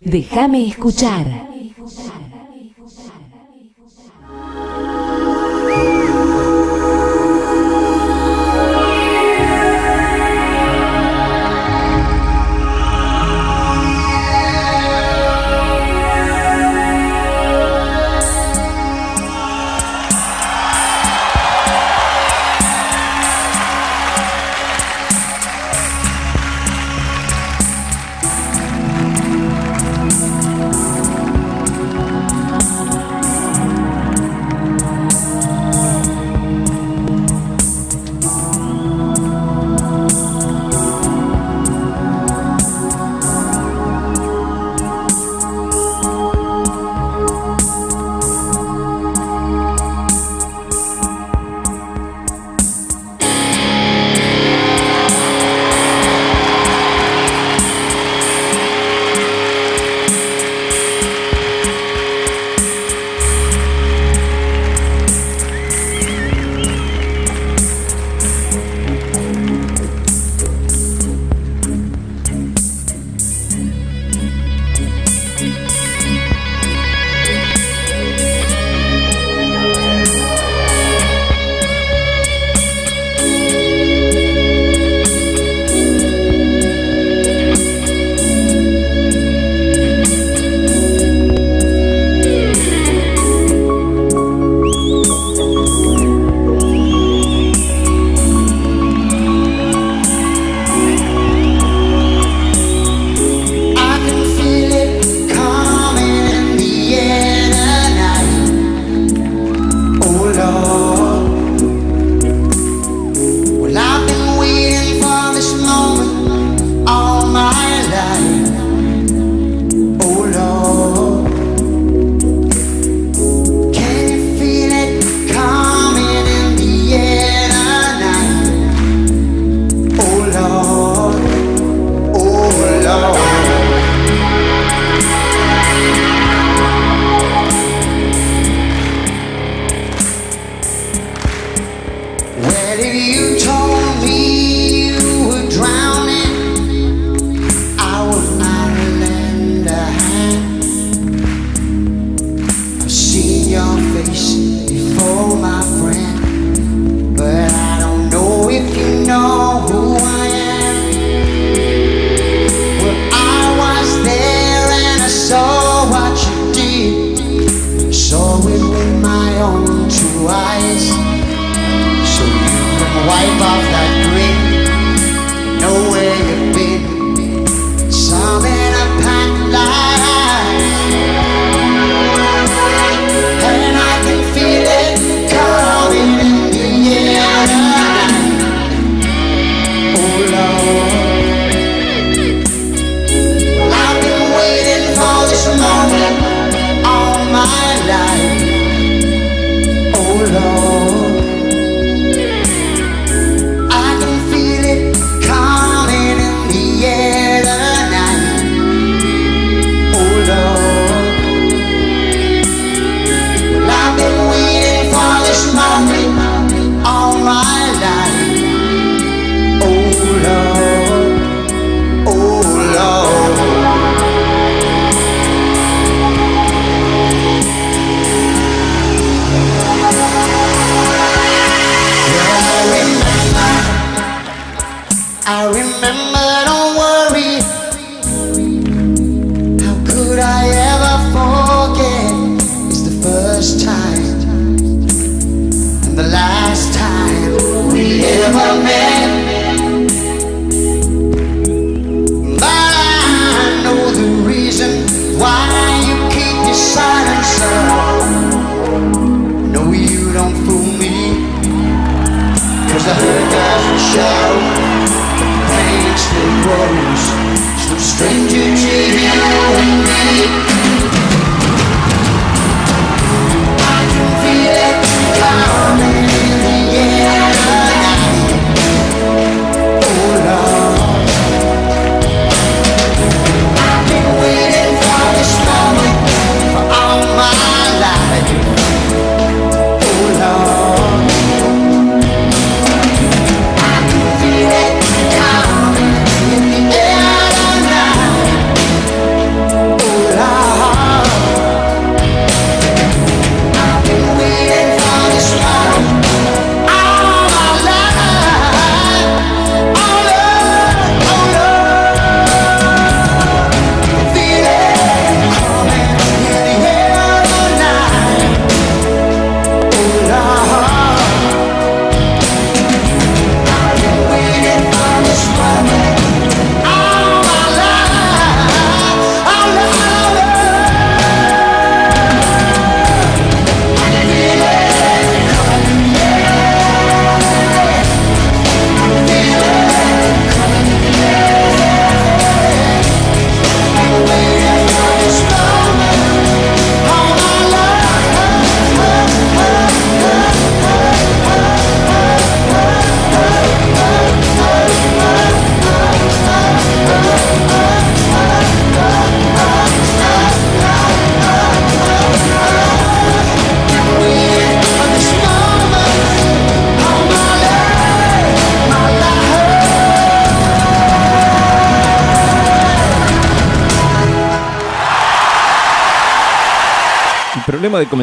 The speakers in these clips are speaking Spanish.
Déjame escuchar.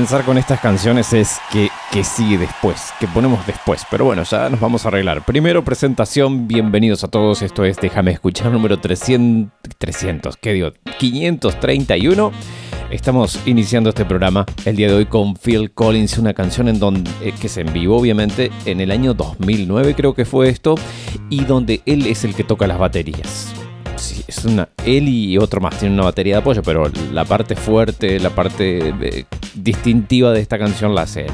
Comenzar con estas canciones es que, que sigue después, que ponemos después. Pero bueno, ya nos vamos a arreglar. Primero, presentación. Bienvenidos a todos. Esto es Déjame escuchar número 300. 300, ¿qué digo? 531. Estamos iniciando este programa el día de hoy con Phil Collins, una canción en donde, eh, que se envió obviamente en el año 2009 creo que fue esto, y donde él es el que toca las baterías es una. Él y otro más tienen una batería de apoyo, pero la parte fuerte, la parte eh, distintiva de esta canción la hace él.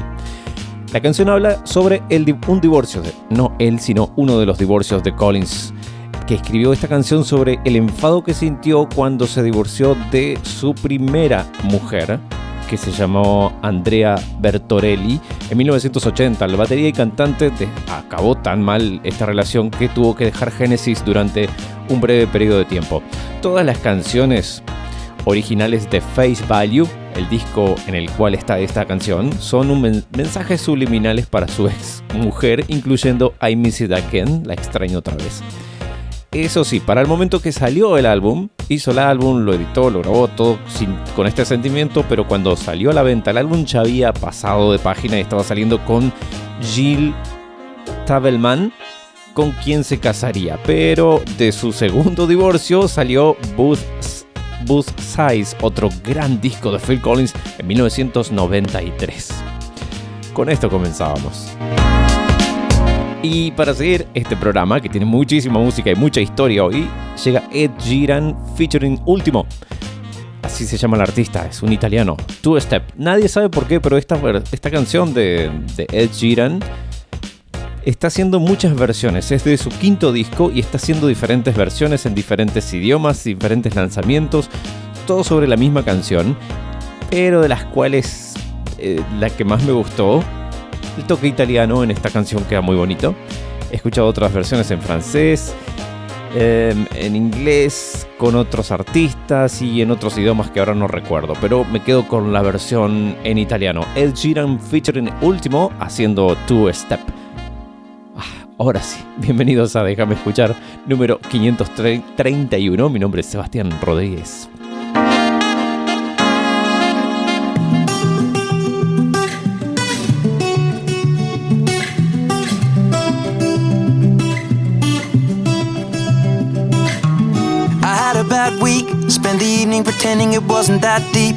La canción habla sobre un divorcio, no él, sino uno de los divorcios de Collins, que escribió esta canción sobre el enfado que sintió cuando se divorció de su primera mujer, que se llamó Andrea Bertorelli en 1980. La batería y cantante acabó tan mal esta relación que tuvo que dejar Genesis durante un breve periodo de tiempo. Todas las canciones originales de Face Value, el disco en el cual está esta canción, son un mensajes subliminales para su ex mujer, incluyendo I Miss It Again, la extraño otra vez. Eso sí, para el momento que salió el álbum, hizo el álbum, lo editó, lo grabó todo con este sentimiento, pero cuando salió a la venta el álbum ya había pasado de página y estaba saliendo con Jill Tabelman, con quien se casaría. Pero de su segundo divorcio salió Booth, Booth Size, otro gran disco de Phil Collins en 1993. Con esto comenzábamos. Y para seguir este programa, que tiene muchísima música y mucha historia hoy, llega Ed Sheeran featuring Último. Así se llama el artista, es un italiano. Two Step. Nadie sabe por qué, pero esta, esta canción de, de Ed Sheeran está haciendo muchas versiones. Es de su quinto disco y está haciendo diferentes versiones en diferentes idiomas, diferentes lanzamientos, todo sobre la misma canción, pero de las cuales eh, la que más me gustó el toque italiano en esta canción queda muy bonito. He escuchado otras versiones en francés, em, en inglés, con otros artistas y en otros idiomas que ahora no recuerdo, pero me quedo con la versión en italiano. El Sheeran featuring Último haciendo Two Step. Ah, ahora sí, bienvenidos a Déjame escuchar número 531. Mi nombre es Sebastián Rodríguez. that week. Spend the evening pretending it wasn't that deep.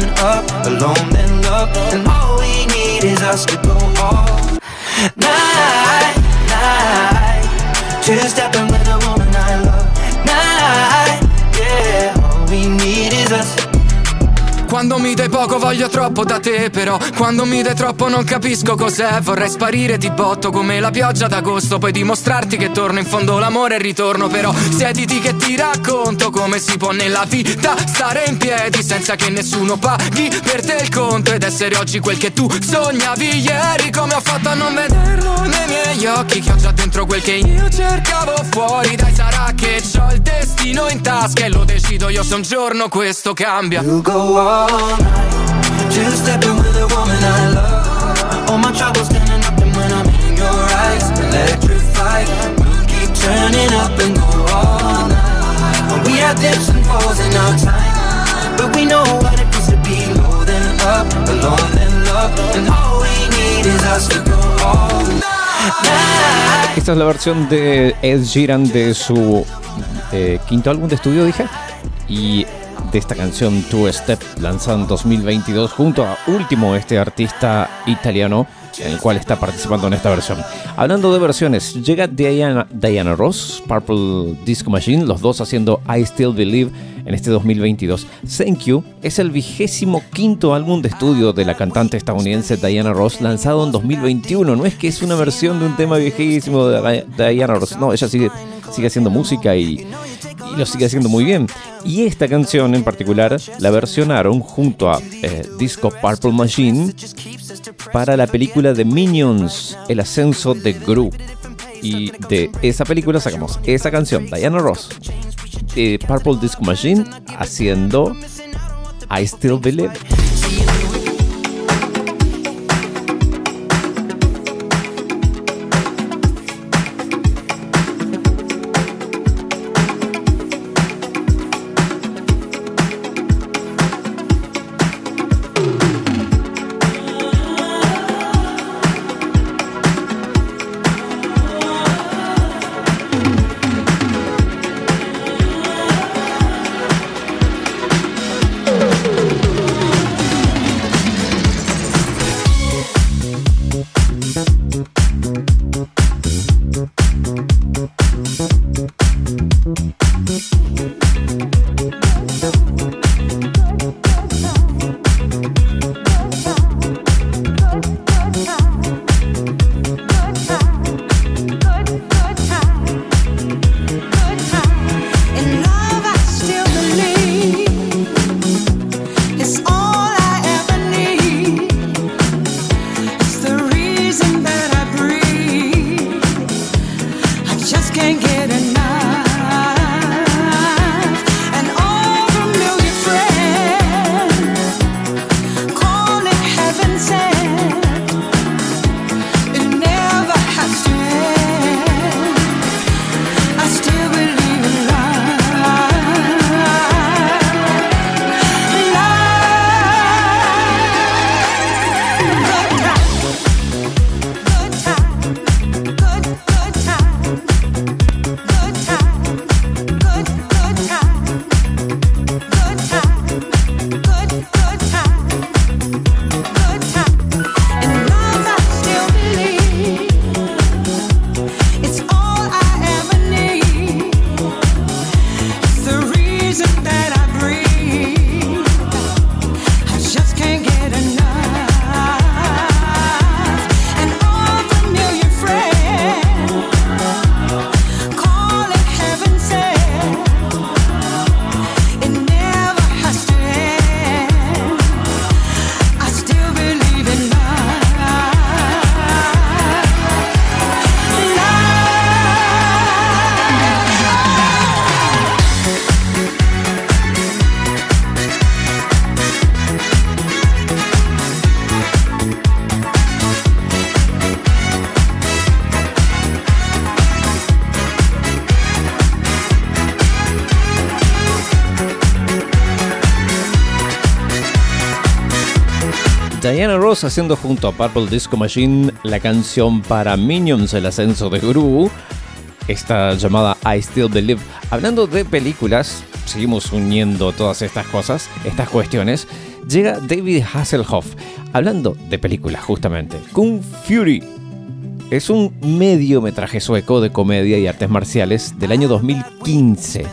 low up Alone then love And all we need is us to go all night, night. Two stepping with a woman I love. Night, yeah All we need Quando mi dai poco voglio troppo da te Però. Quando mi dai troppo non capisco cos'è. Vorrei sparire di botto come la pioggia d'agosto. Poi dimostrarti che torno in fondo l'amore e ritorno Però siediti che ti racconto come si può nella vita Stare in piedi senza che nessuno paghi per te il conto Ed essere oggi quel che tu sognavi ieri. Come ho fatto a non vederlo nei miei occhi Che ho già dentro quel che io cercavo fuori. Dai sarà che ho il destino in tasca E lo decido io se un giorno questo cambia. You go on Esta es la versión de Ed Sheeran de su eh, quinto álbum de estudio, dije. Y de esta canción Two Step, lanzada en 2022 junto a Último, este artista italiano en el cual está participando en esta versión. Hablando de versiones, llega Diana, Diana Ross, Purple Disco Machine, los dos haciendo I Still Believe en este 2022. Thank You es el vigésimo quinto álbum de estudio de la cantante estadounidense Diana Ross lanzado en 2021. No es que es una versión de un tema viejísimo de Diana Ross, no, ella sigue, sigue haciendo música y, lo sigue haciendo muy bien. Y esta canción en particular la versionaron junto a eh, Disco Purple Machine para la película de Minions, El ascenso de Gru. Y de esa película sacamos esa canción, Diana Ross, de Purple Disco Machine, haciendo I Still Believe. Haciendo junto a Purple Disco Machine la canción para Minions El ascenso de Gru, esta llamada I Still Believe. Hablando de películas, seguimos uniendo todas estas cosas, estas cuestiones. Llega David Hasselhoff, hablando de películas justamente. Kung Fury es un mediometraje sueco de comedia y artes marciales del año 2015.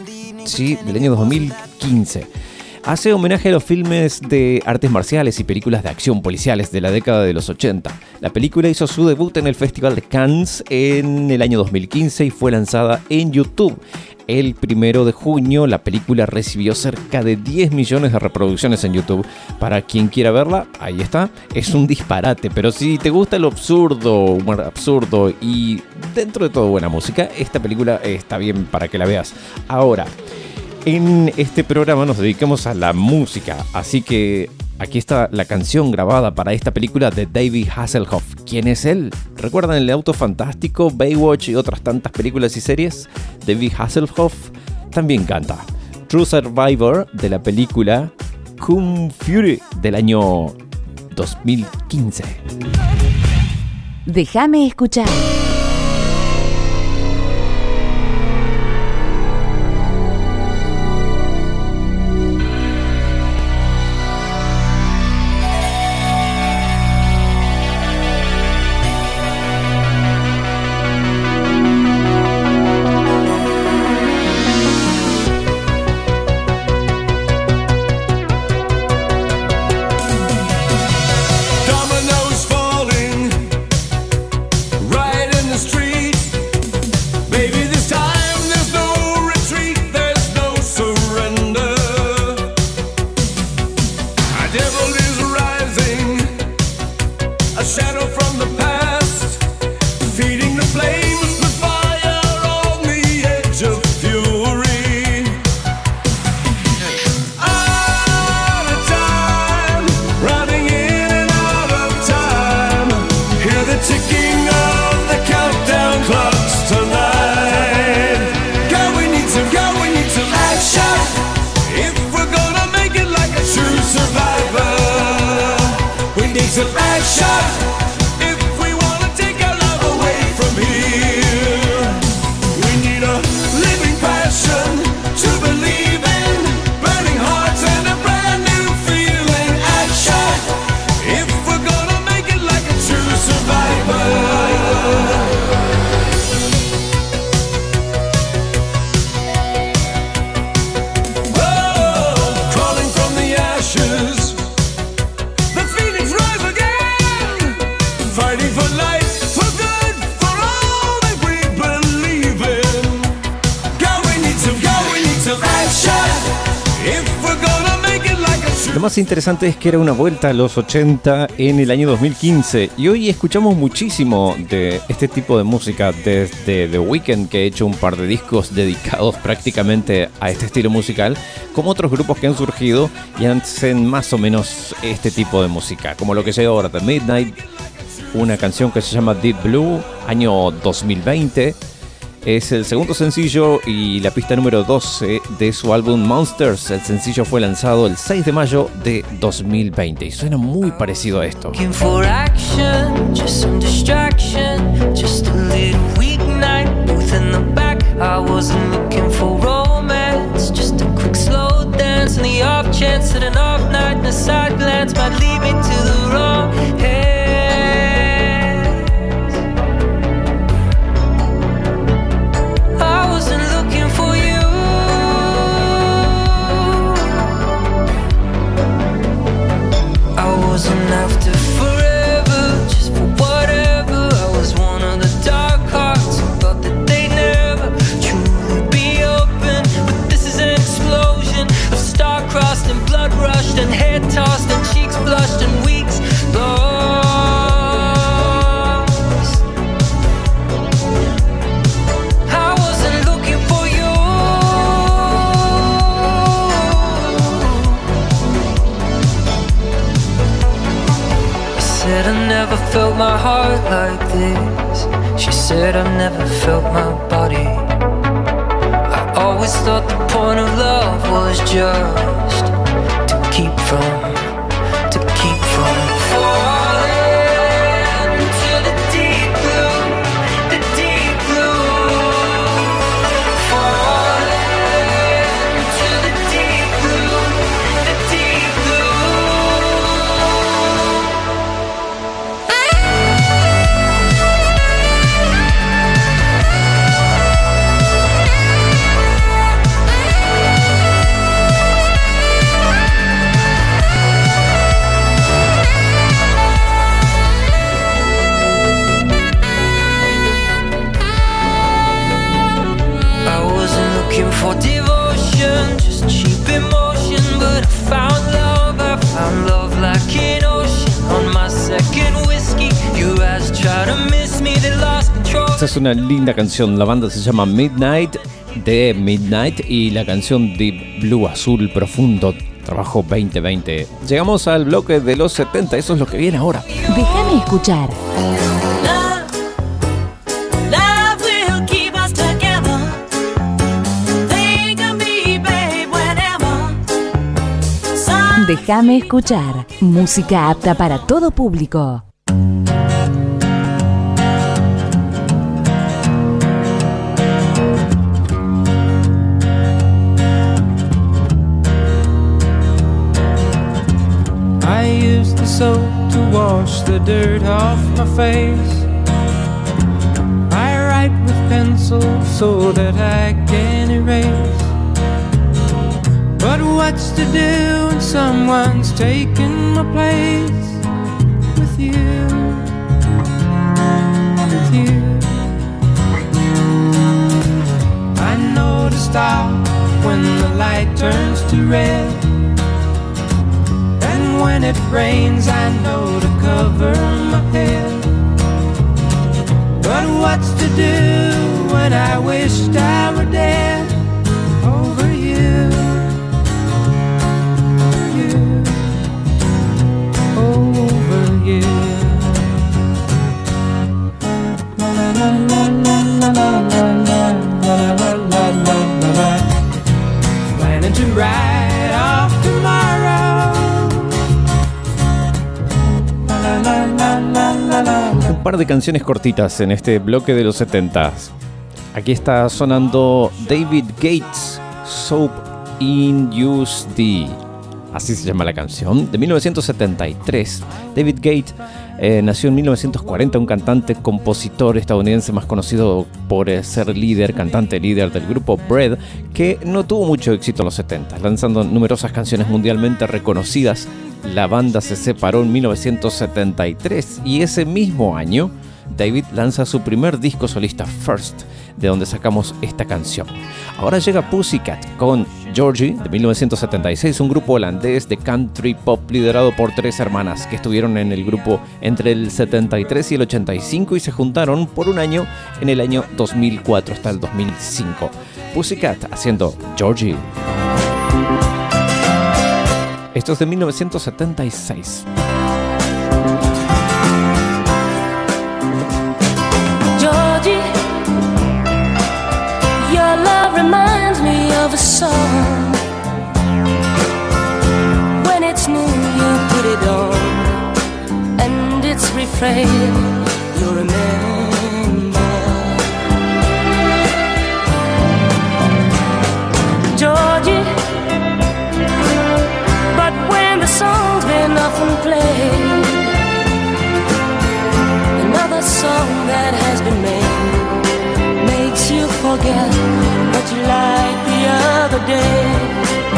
Sí, del año 2015 hace homenaje a los filmes de artes marciales y películas de acción policiales de la década de los 80. La película hizo su debut en el Festival de Cannes en el año 2015 y fue lanzada en YouTube. El primero de junio la película recibió cerca de 10 millones de reproducciones en YouTube. Para quien quiera verla, ahí está. Es un disparate, pero si te gusta lo absurdo, humor absurdo y dentro de todo buena música, esta película está bien para que la veas. Ahora, en este programa nos dedicamos a la música, así que aquí está la canción grabada para esta película de David Hasselhoff. ¿Quién es él? ¿Recuerdan el auto fantástico, Baywatch y otras tantas películas y series? David Hasselhoff también canta. True Survivor de la película Kung Fury del año 2015. Déjame escuchar. Interesante es que era una vuelta a los 80 en el año 2015 y hoy escuchamos muchísimo de este tipo de música desde The Weeknd que ha hecho un par de discos dedicados prácticamente a este estilo musical, como otros grupos que han surgido y hacen más o menos este tipo de música, como lo que llega ahora The Midnight, una canción que se llama Deep Blue, año 2020 es el segundo sencillo y la pista número 12 de su álbum Monsters. El sencillo fue lanzado el 6 de mayo de 2020 y suena muy parecido a esto. my heart like this. She said, I've never felt my body. I always thought the point of love was just to keep from Esta es una linda canción. La banda se llama Midnight de Midnight y la canción Deep Blue Azul Profundo. Trabajo 2020. Llegamos al bloque de los 70. Eso es lo que viene ahora. Déjame escuchar. Déjame escuchar. Música apta para todo público. Soap to wash the dirt off my face. I write with pencil so that I can erase. But what's to do when someone's taken my place with you? With you. I know to stop when the light turns to red. When it rains, I know to cover my head. But what's to do when I wished I were dead over you? You, over you. La la la la la la la la la la la la. Planning to ride Un par de canciones cortitas en este bloque de los 70 Aquí está sonando David Gates, Soap in Use D. Así se llama la canción, de 1973. David Gates eh, nació en 1940, un cantante, compositor estadounidense más conocido por eh, ser líder, cantante líder del grupo Bread, que no tuvo mucho éxito en los 70, lanzando numerosas canciones mundialmente reconocidas. La banda se separó en 1973 y ese mismo año David lanza su primer disco solista First, de donde sacamos esta canción. Ahora llega Pussycat con Georgie de 1976, un grupo holandés de country pop liderado por tres hermanas que estuvieron en el grupo entre el 73 y el 85 y se juntaron por un año en el año 2004 hasta el 2005. Pussycat haciendo Georgie. Esto es de 1976. Georgie, your love reminds me of a song. When it's new, you put it on, and it's refrain you remember. Another song that has been made makes you forget what you liked the other day.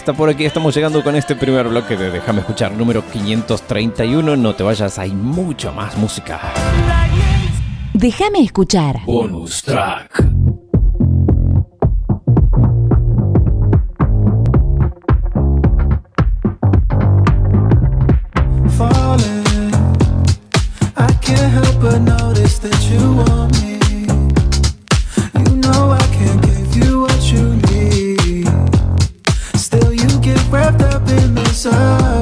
hasta por aquí estamos llegando con este primer bloque de Déjame escuchar número 531. No te vayas, hay mucho más música. Déjame escuchar. Bonus track. I can't help but notice that. So.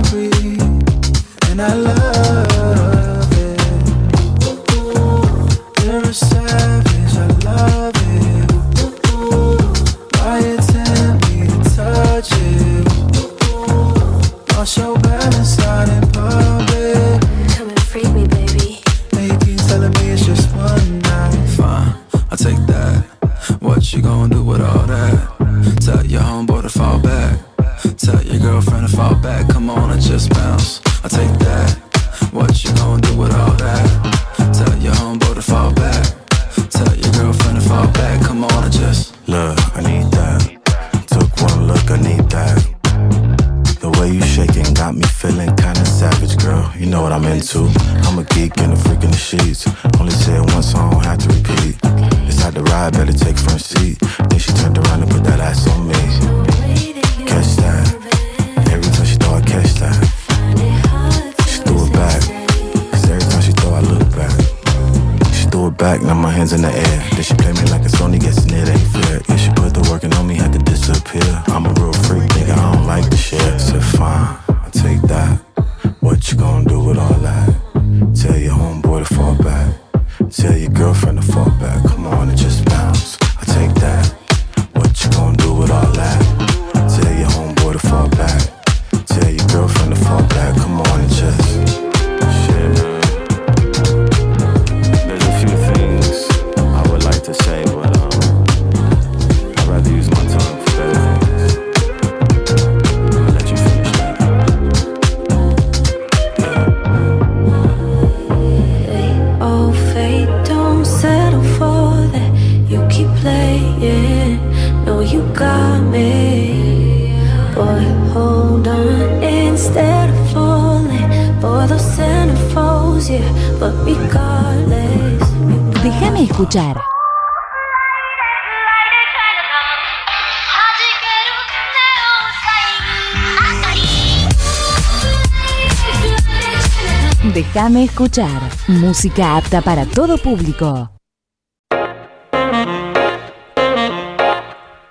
Déjame escuchar. Música apta para todo público.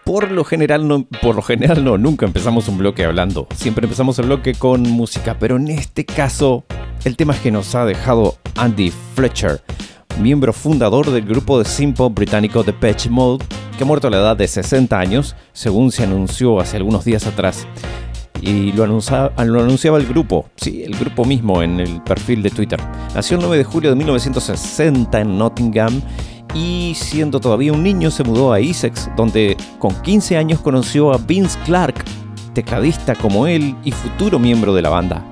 Por lo general no, por lo general no, nunca empezamos un bloque hablando. Siempre empezamos el bloque con música, pero en este caso el tema es que nos ha dejado Andy Fletcher, miembro fundador del grupo de simple británico The Patch Mode, que ha muerto a la edad de 60 años, según se anunció hace algunos días atrás. Y lo anunciaba, el grupo, sí, el grupo mismo en el perfil de Twitter. Nació el 9 de julio de 1960 en Nottingham y siendo todavía un niño se mudó a Essex, donde con 15 años conoció a Vince Clark, tecladista como él y futuro miembro de la banda,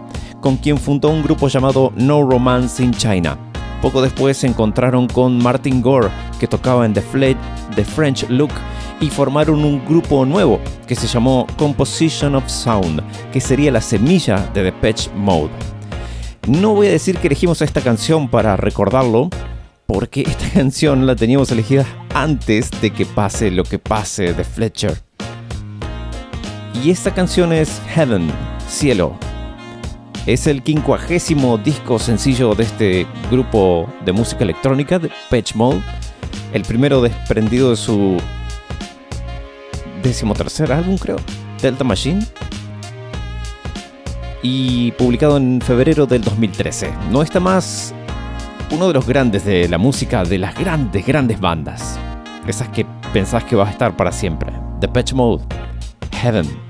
con quien fundó un grupo llamado No Romance in China. Poco después se encontraron con Martin Gore, que tocaba en The, Fle- The French Look, y formaron un grupo nuevo que se llamó Composition of Sound, que sería la semilla de Depeche Mode. No voy a decir que elegimos esta canción para recordarlo, porque esta canción la teníamos elegida antes de que pase lo que pase de Fletcher. Y esta canción es Heaven, Cielo. Es el quincuagésimo disco sencillo de este grupo de música electrónica, de Patch Mode. El primero desprendido de su decimotercer álbum, creo, Delta Machine. Y publicado en febrero del 2013. No está más uno de los grandes de la música de las grandes, grandes bandas. Esas que pensás que va a estar para siempre. The Patch Mode, Heaven.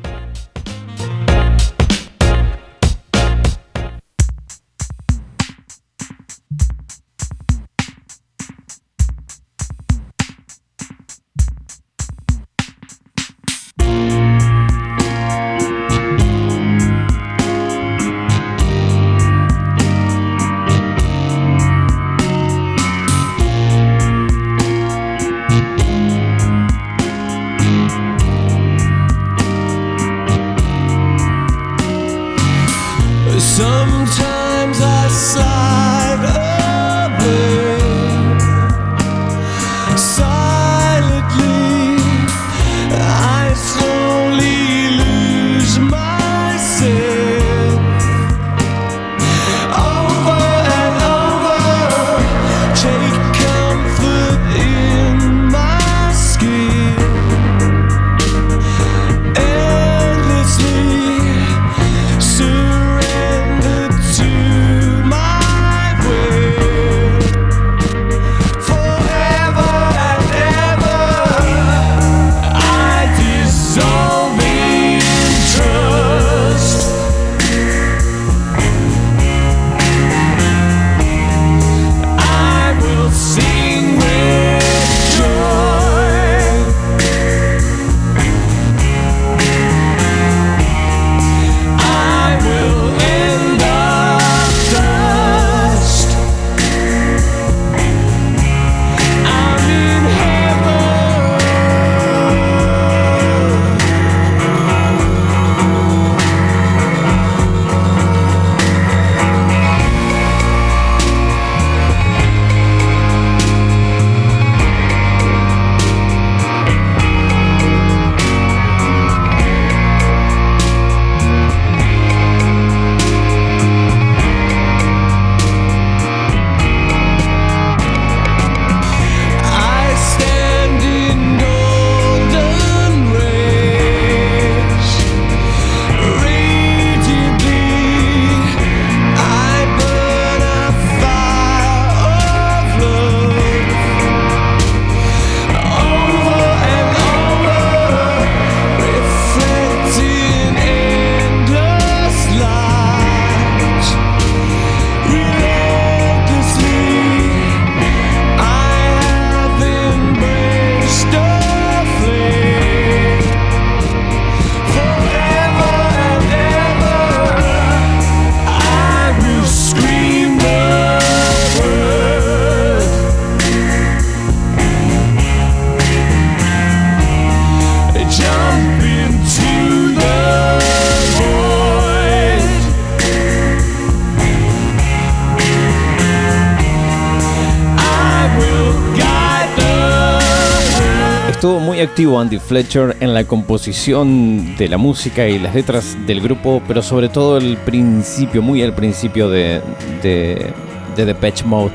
Andy Fletcher en la composición de la música y las letras del grupo, pero sobre todo el principio, muy al principio de, de, de Depeche Mode.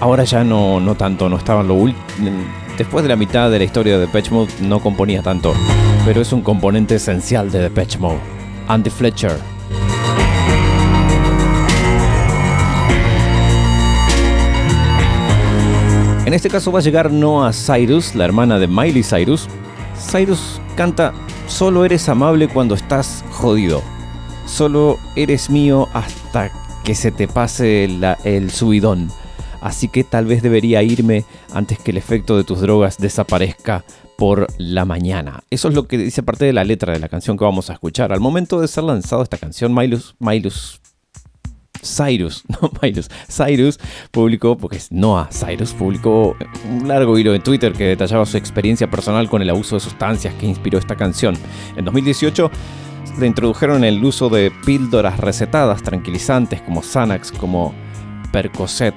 Ahora ya no, no tanto, no estaba en lo ul- después de la mitad de la historia de Depeche Mode no componía tanto, pero es un componente esencial de Depeche Mode. Andy Fletcher. En este caso va a llegar Noah Cyrus, la hermana de Miley Cyrus. Cyrus canta Solo eres amable cuando estás jodido. Solo eres mío hasta que se te pase el subidón. Así que tal vez debería irme antes que el efecto de tus drogas desaparezca por la mañana. Eso es lo que dice parte de la letra de la canción que vamos a escuchar. Al momento de ser lanzado esta canción, Milus Cyrus, no Milus, Cyrus publicó, porque es Noah Cyrus, publicó un largo hilo en Twitter que detallaba su experiencia personal con el abuso de sustancias que inspiró esta canción. En 2018 le introdujeron el uso de píldoras recetadas tranquilizantes como Xanax, como Percocet,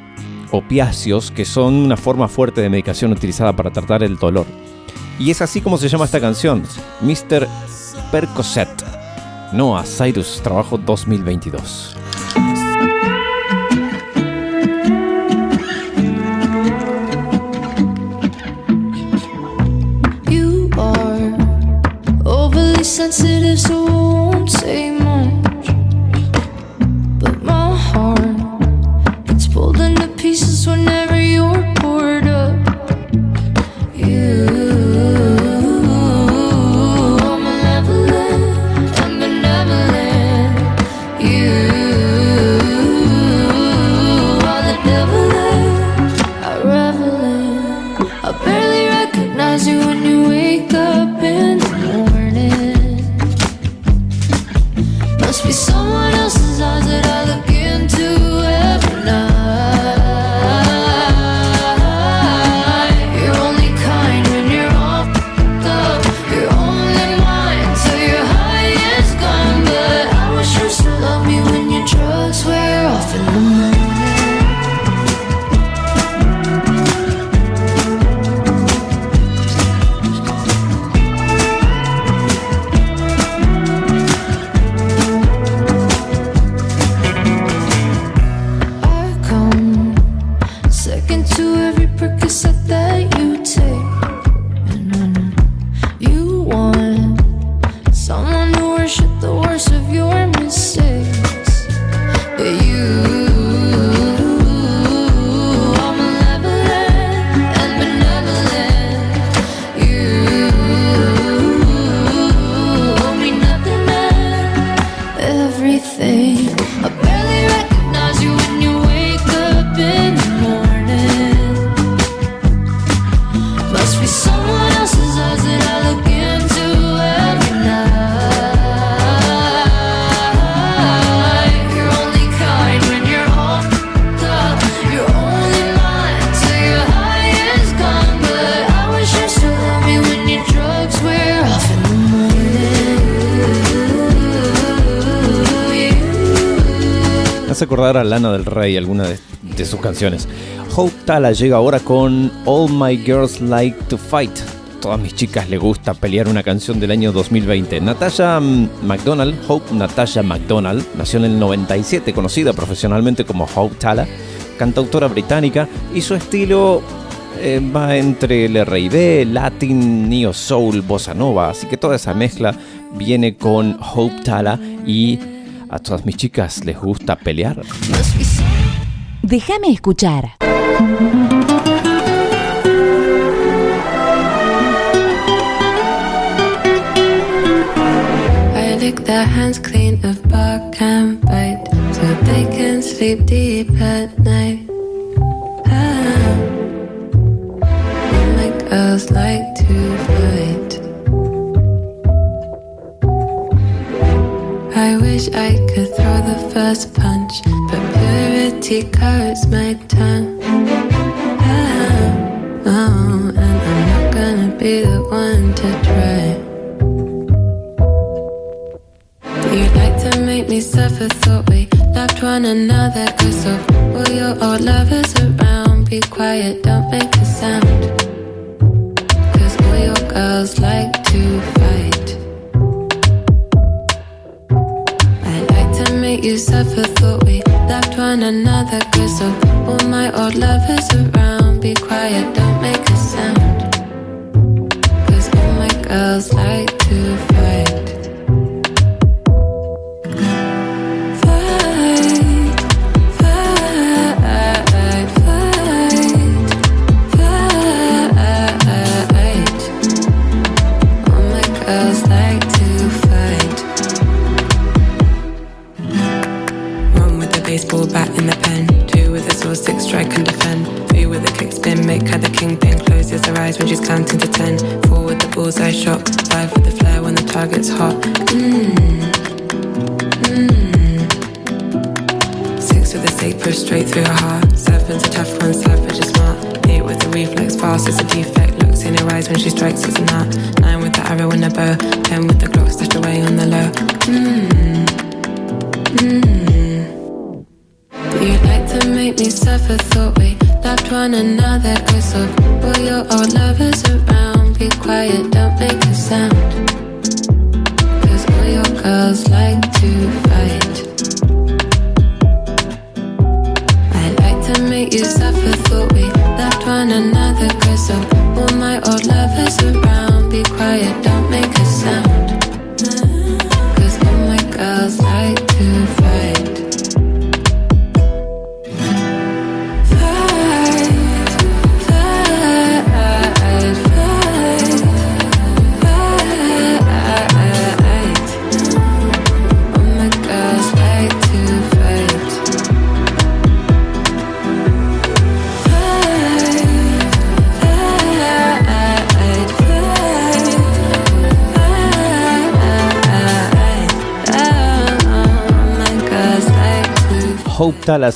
opiáceos, que son una forma fuerte de medicación utilizada para tratar el dolor. Y es así como se llama esta canción, Mr. Percocet. Noah Cyrus, trabajo 2022. Sensitive, so I won't say much. But my heart gets pulled into pieces whenever you're poured up. You are malevolent and benevolent. You are the devil I revel in. I barely recognize you when you Rey, alguna de, de sus canciones. Hope Tala llega ahora con All My Girls Like to Fight. Todas mis chicas le gusta pelear una canción del año 2020. Natasha McDonald, Hope Natasha McDonald, nació en el 97, conocida profesionalmente como Hope Tala, cantautora británica, y su estilo eh, va entre el R&B, Latin, Neo Soul, Bossa Nova, así que toda esa mezcla viene con Hope Tala y a todas mis chicas les gusta pelear. Déjame escuchar. I lick their hands clean of bark and bite so they can sleep deep at night.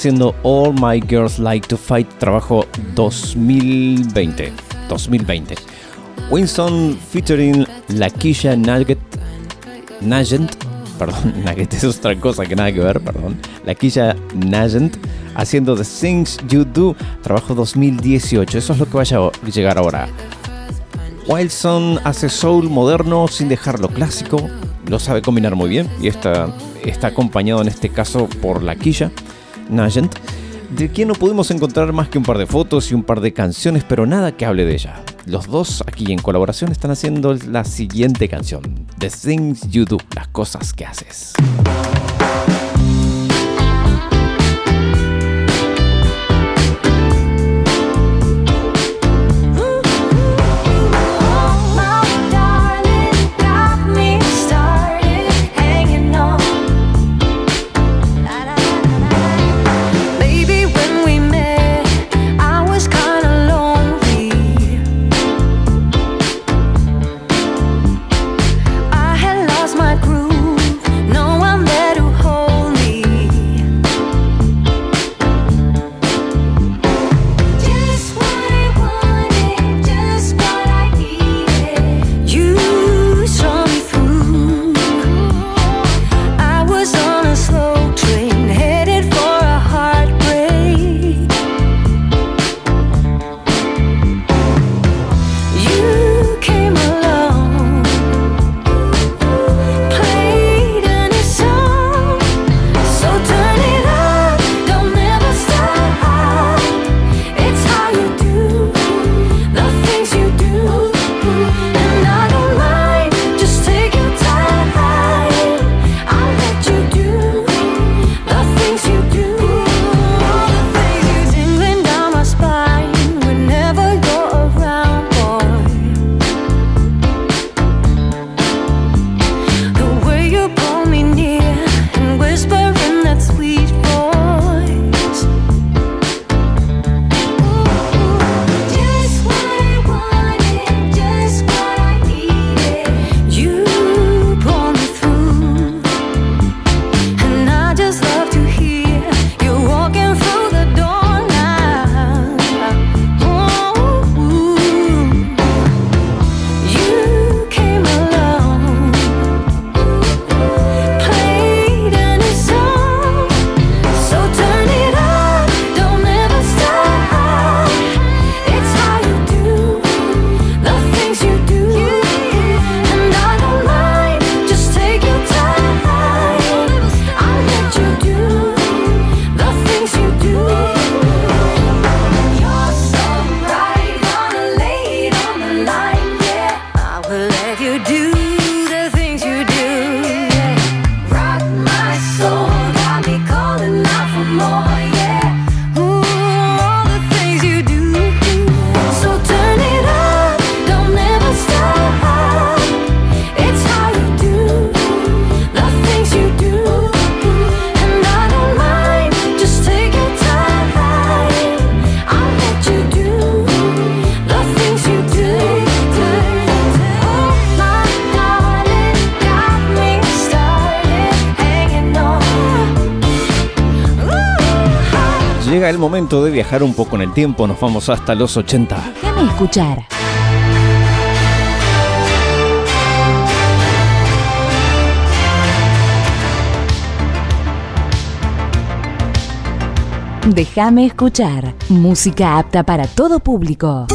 Haciendo All My Girls Like to Fight, trabajo 2020. 2020. Winston featuring Lakeisha Nugget. Nugent. Perdón, Nugget es otra cosa que nada que ver, perdón. Lakeisha Nugent haciendo The Things You Do, trabajo 2018. Eso es lo que vaya a llegar ahora. Wilson hace soul moderno sin dejarlo clásico, lo sabe combinar muy bien y está, está acompañado en este caso por la Quilla Nugent, de quien no pudimos encontrar más que un par de fotos y un par de canciones, pero nada que hable de ella. Los dos aquí en colaboración están haciendo la siguiente canción, The Things You Do, las cosas que haces. El momento de viajar un poco en el tiempo, nos vamos hasta los 80. Déjame escuchar. Déjame escuchar. Música apta para todo público.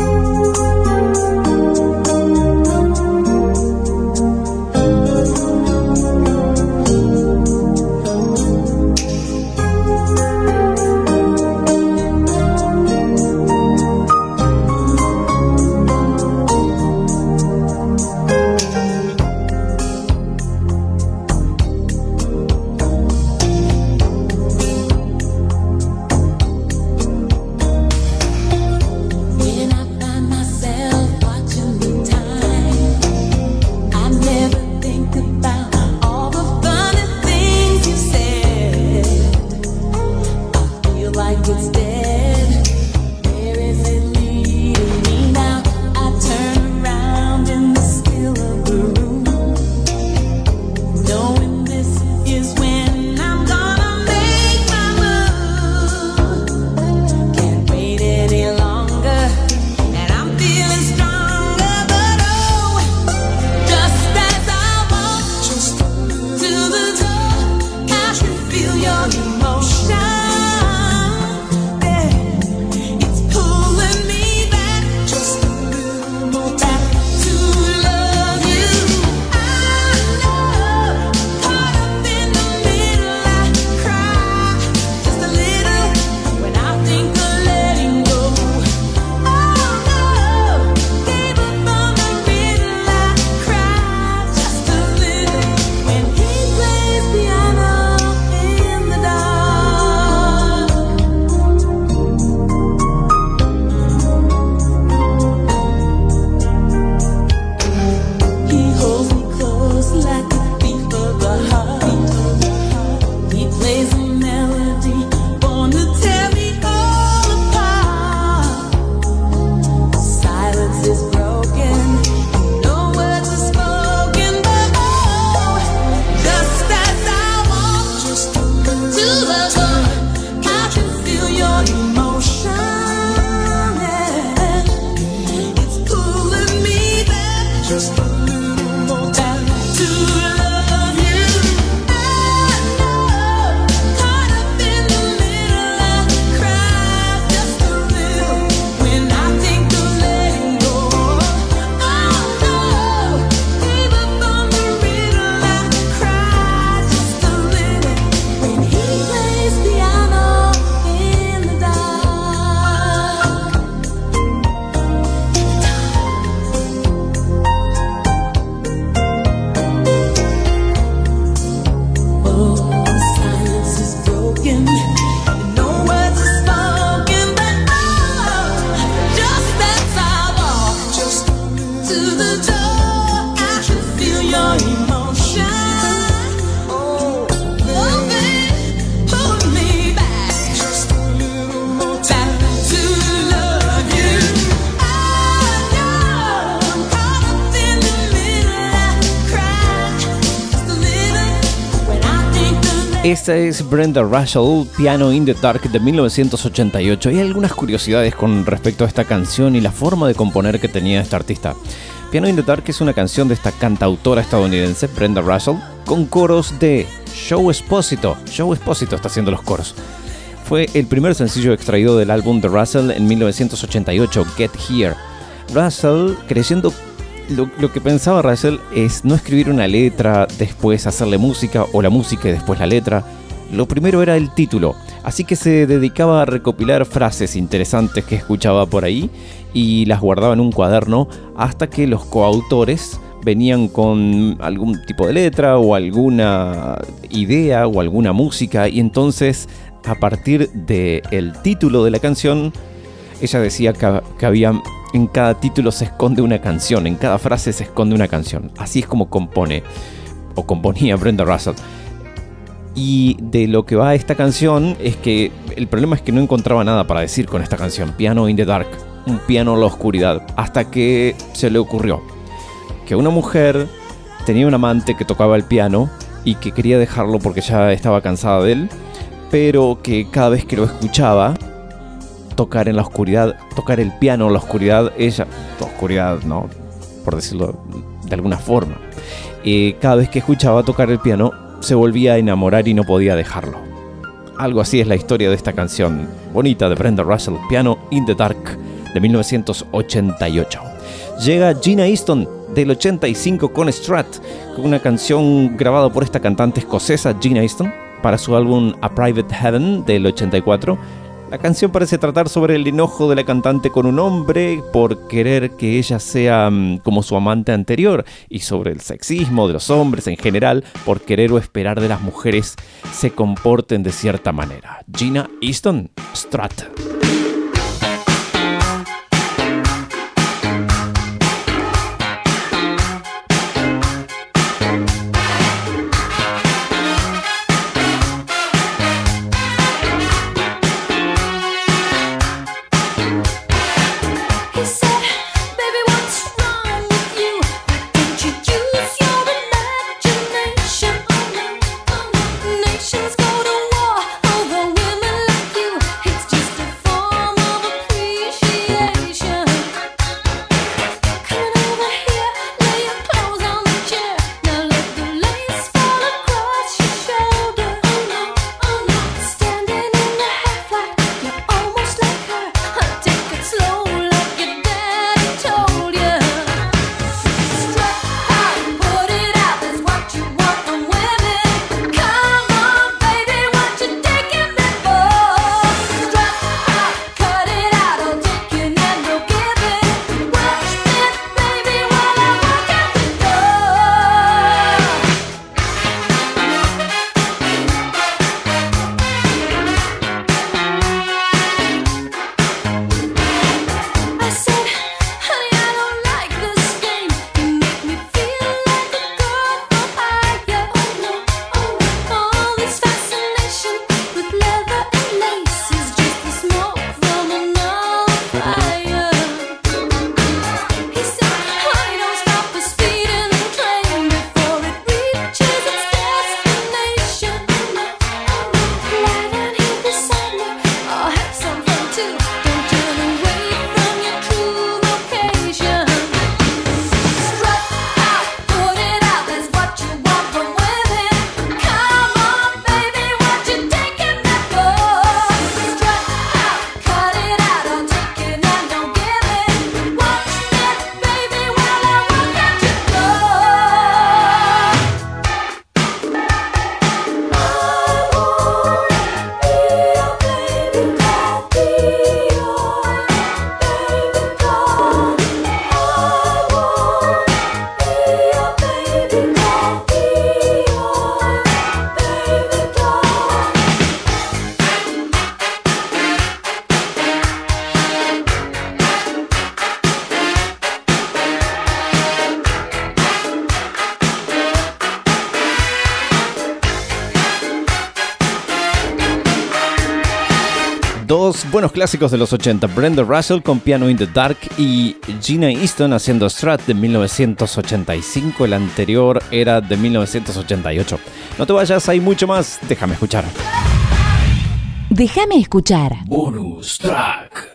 Esta es Brenda Russell, Piano in the Dark de 1988. Hay algunas curiosidades con respecto a esta canción y la forma de componer que tenía esta artista. Piano in the Dark es una canción de esta cantautora estadounidense, Brenda Russell, con coros de Joe Esposito. Joe Esposito está haciendo los coros. Fue el primer sencillo extraído del álbum de Russell en 1988, Get Here. Russell, creyendo lo, que pensaba Russell es no escribir una letra, después hacerle música o la música y después la letra. Lo primero era el título, así que se dedicaba a recopilar frases interesantes que escuchaba por ahí y las guardaba en un cuaderno hasta que los coautores venían con algún tipo de letra o alguna idea o alguna música y entonces a partir del título de la canción ella decía que, que había en cada título se esconde una canción, en cada frase se esconde una canción. Así es como compone o componía Brenda Russell. Y de lo que va esta canción es que el problema es que no encontraba nada para decir con esta canción, Piano in the Dark, un piano en la oscuridad, hasta que se le ocurrió que una mujer tenía un amante que tocaba el piano y que quería dejarlo porque ya estaba cansada de él, pero que cada vez que lo escuchaba tocar en la oscuridad, tocar el piano en la oscuridad, ella, oscuridad, ¿no? Por decirlo de alguna forma. Eh, cada vez que escuchaba tocar el piano, se volvía a enamorar y no podía dejarlo. Algo así es la historia de esta canción bonita de Brenda Russell, Piano in the Dark, de 1988. Llega Gina Easton del 85 con Strat, con una canción grabada por esta cantante escocesa Gina Easton para su álbum A Private Heaven del 84. La canción parece tratar sobre el enojo de la cantante con un hombre por querer que ella sea mm, como su amante anterior y sobre el sexismo de los hombres en general por querer o esperar de las mujeres se comporten de cierta manera. Gina Easton, Strat. Dos buenos clásicos de los 80, Brenda Russell con Piano in the Dark y Gina Easton haciendo Strat de 1985, el anterior era de 1988. No te vayas, hay mucho más, déjame escuchar. Déjame escuchar. Bonus track.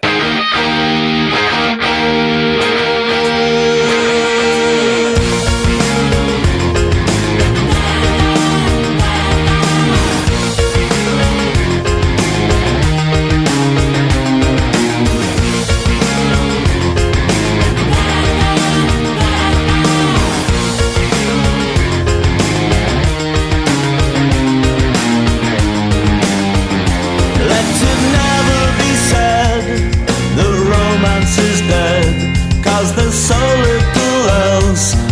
so little else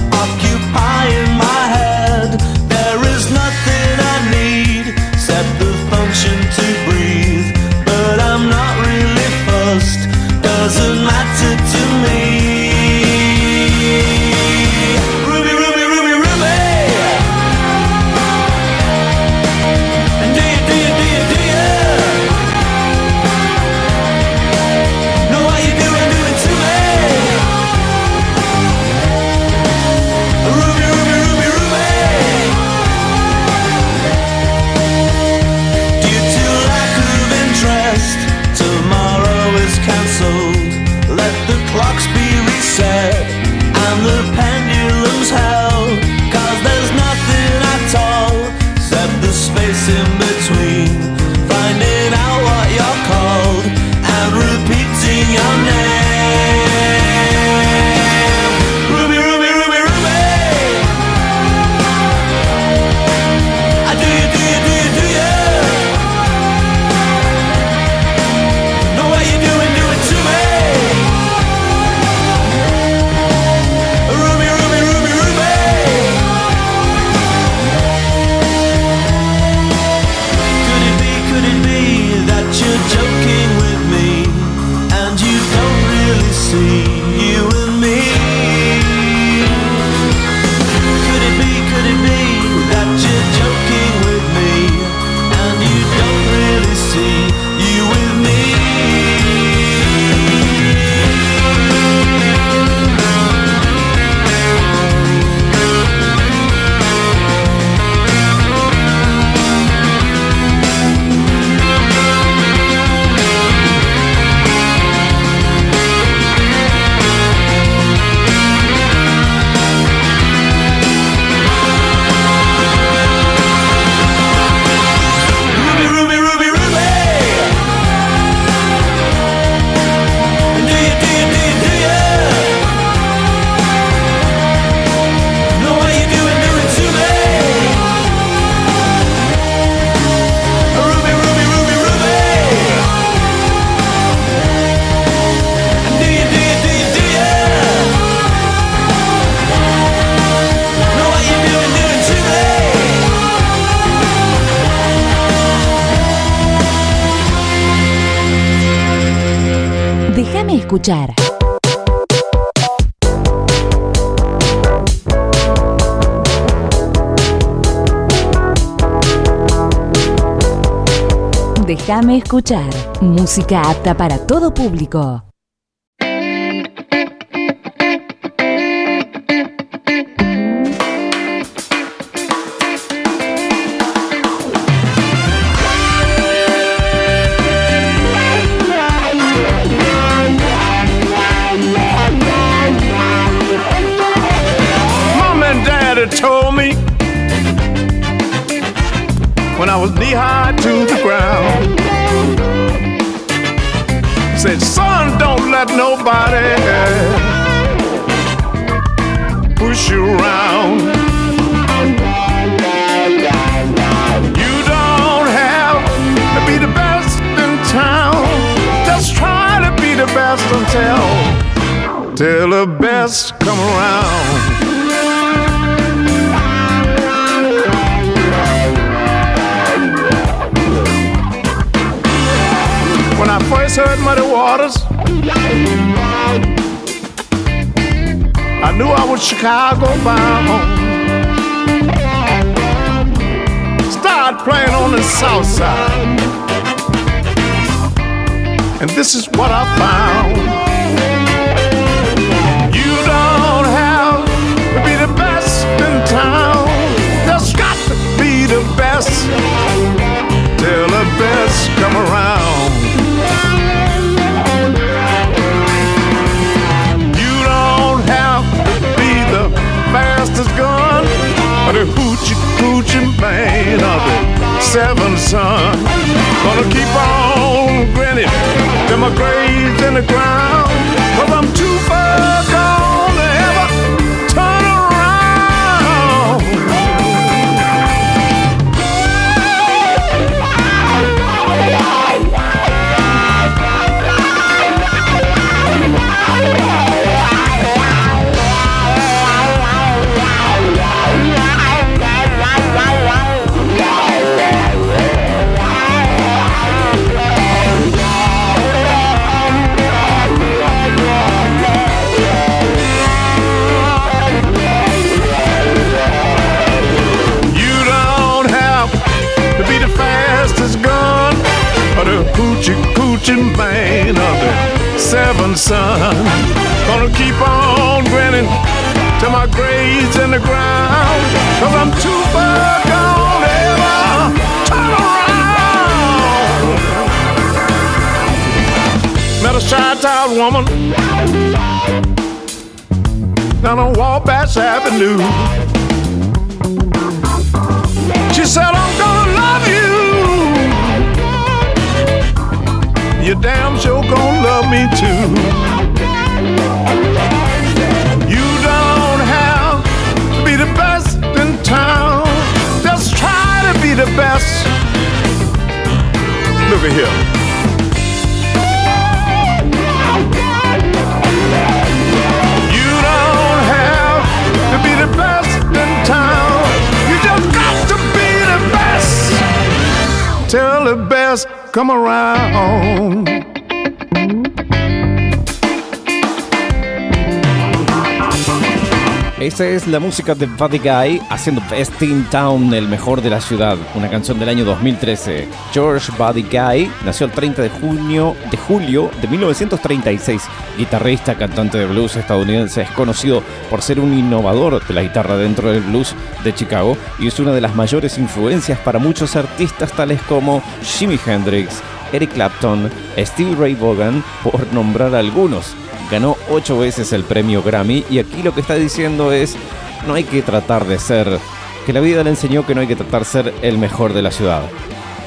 escuchar. Déjame escuchar. Música apta para todo público. Was knee high to the ground. Said, son, don't let nobody push you around. You don't have to be the best in town. Just try to be the best until till the best come around. First heard Muddy Waters, I knew I was Chicago bound. Started playing on the south side, and this is what I found. Fastest gun or the hoochie coochie man of the seven son. Gonna keep on grinning till my grave's in the ground. Cause I'm too far coochie man of the seven son. Gonna keep on grinning till my grave's in the ground. Cause I'm too far gone ever turn around. Met a shy-town woman down on Wabash Avenue. You damn sure gonna love me too. You don't have to be the best in town. Just try to be the best. Look at here. Come around. Esa es la música de Buddy Guy haciendo Best in Town, el mejor de la ciudad, una canción del año 2013. George Buddy Guy nació el 30 de junio de julio de 1936, guitarrista, cantante de blues estadounidense, es conocido por ser un innovador de la guitarra dentro del blues de Chicago y es una de las mayores influencias para muchos artistas tales como Jimi Hendrix, Eric Clapton, Stevie Ray Vaughan, por nombrar algunos ganó ocho veces el premio Grammy y aquí lo que está diciendo es no hay que tratar de ser, que la vida le enseñó que no hay que tratar de ser el mejor de la ciudad,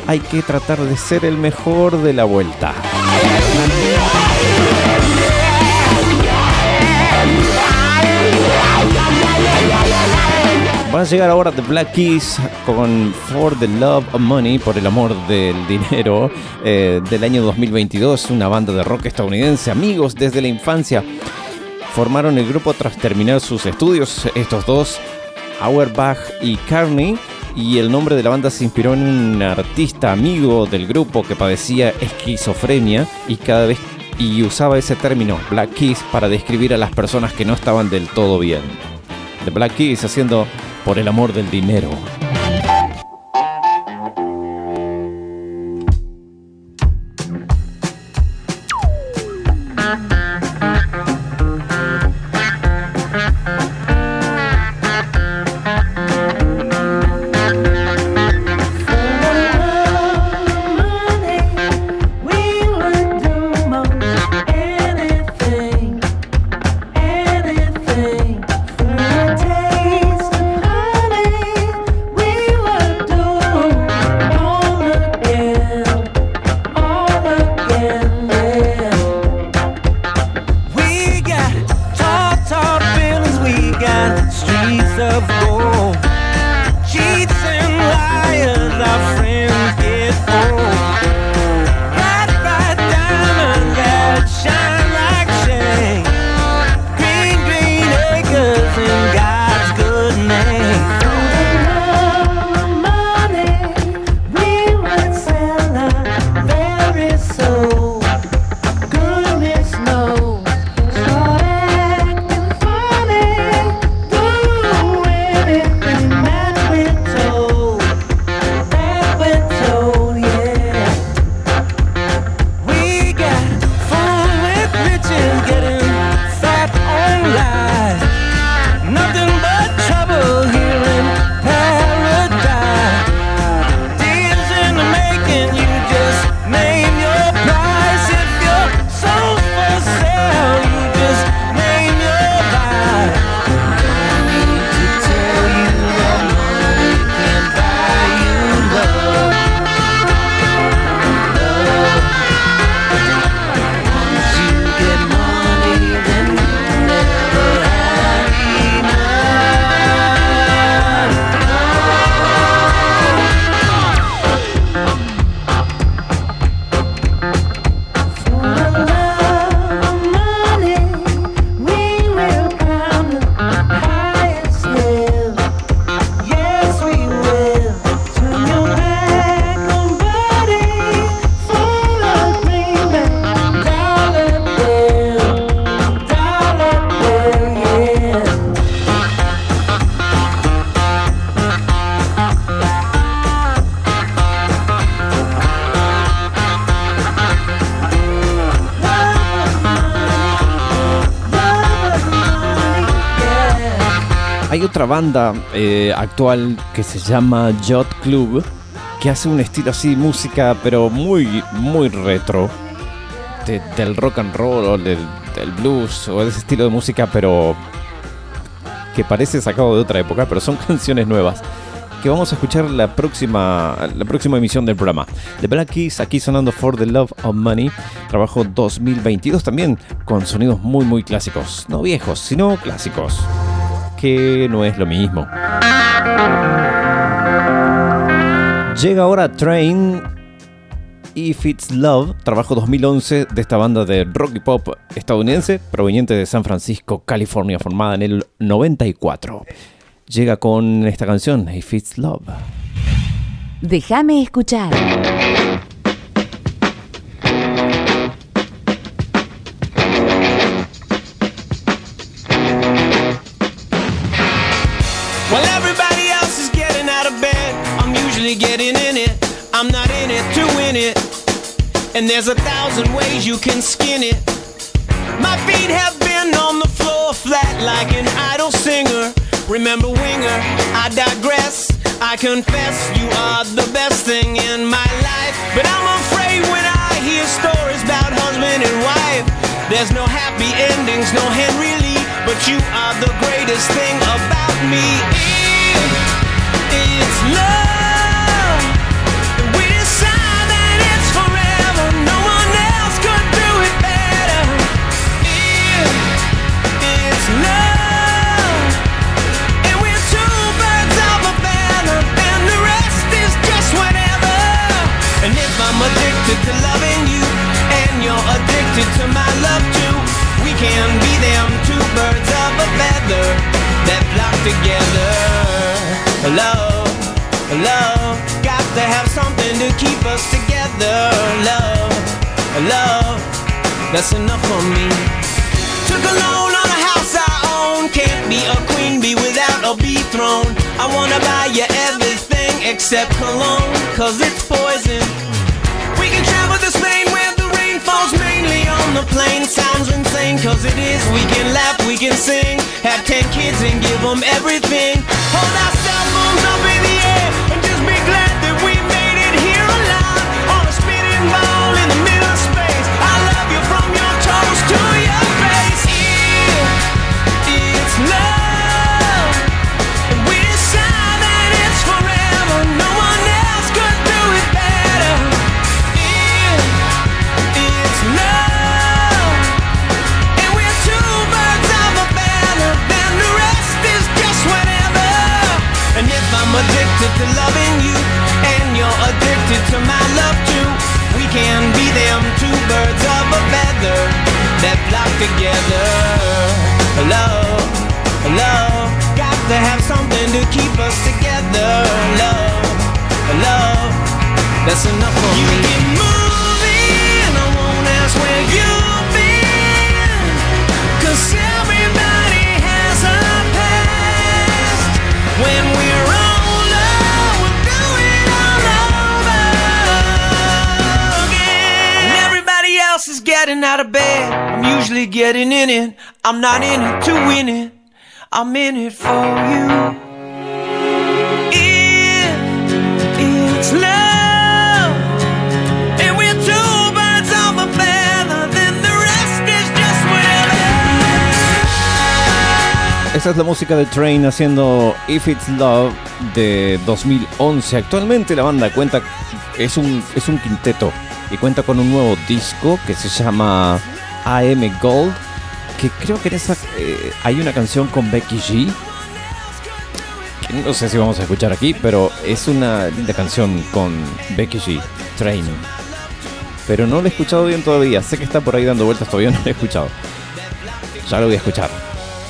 hay que tratar de ser el mejor de la vuelta. Van a llegar ahora The Black Keys con For the Love of Money, por el amor del dinero, eh, del año 2022, una banda de rock estadounidense, amigos desde la infancia. Formaron el grupo tras terminar sus estudios, estos dos, Auerbach y Carney, y el nombre de la banda se inspiró en un artista amigo del grupo que padecía esquizofrenia y cada vez y usaba ese término Black Keys para describir a las personas que no estaban del todo bien. The Black Keys haciendo por el amor del dinero. Banda eh, actual que se llama Yacht Club que hace un estilo así, música, pero muy, muy retro. de- del rock and roll o del, blues o ese estilo de música, pero que parece sacado de otra época, pero son canciones nuevas que vamos a escuchar la próxima, la próxima emisión del programa. The Black Keys, aquí sonando For the Love of Money, trabajo 2022 también, con sonidos muy muy clásicos, no viejos, sino clásicos, que no es lo mismo. Llega ahora Train If It's Love, trabajo 2011 de esta banda de rock y pop estadounidense proveniente de San Francisco, California, formada en el 94. Llega con esta canción, If It's Love. Déjame escuchar. And there's a thousand ways you can skin it. My feet have been on the floor flat like an idle singer. Remember Winger, I digress. I confess you are the best thing in my life. But I'm afraid when I hear stories about husband and wife, there's no happy endings, no Henry Lee. But you are the greatest thing about me. It's love. To loving you, and you're addicted to my love too, we can be them two birds of a feather that flock together. Love, love, got to have something to keep us together. Love, love, that's enough for me. Took a loan on a house I own. Can't be a queen bee without a bee throne. I wanna buy you everything except cologne, cause it's poison. To Spain where the rain falls mainly on the plain. Sounds insane, cause it is. We can laugh, we can sing. Have ten kids and give them everything. Hold our cell phones up in the air addicted to loving you, and you're addicted to my love too, we can be them two birds of a feather that flock together. Love, love, got to have something to keep us together. Love, love, that's enough for you me. Keep moving, I won't ask where you've getting out of bed. I'm usually getting in it. I'm not in it to win it. I'm in it for you. It's love, and we're two birds of a feather, then the rest is just whatever. Esta es la música de Train haciendo If It's Love de 2011. Actualmente la banda cuenta, es un, es un quinteto y cuenta con un nuevo disco que se llama AM Gold. Que creo que en esa eh, hay una canción con Becky G. No sé si vamos a escuchar aquí, pero es una linda canción con Becky G. Train. Pero no la he escuchado bien todavía. Sé que está por ahí dando vueltas, todavía no la he escuchado. Ya lo voy a escuchar.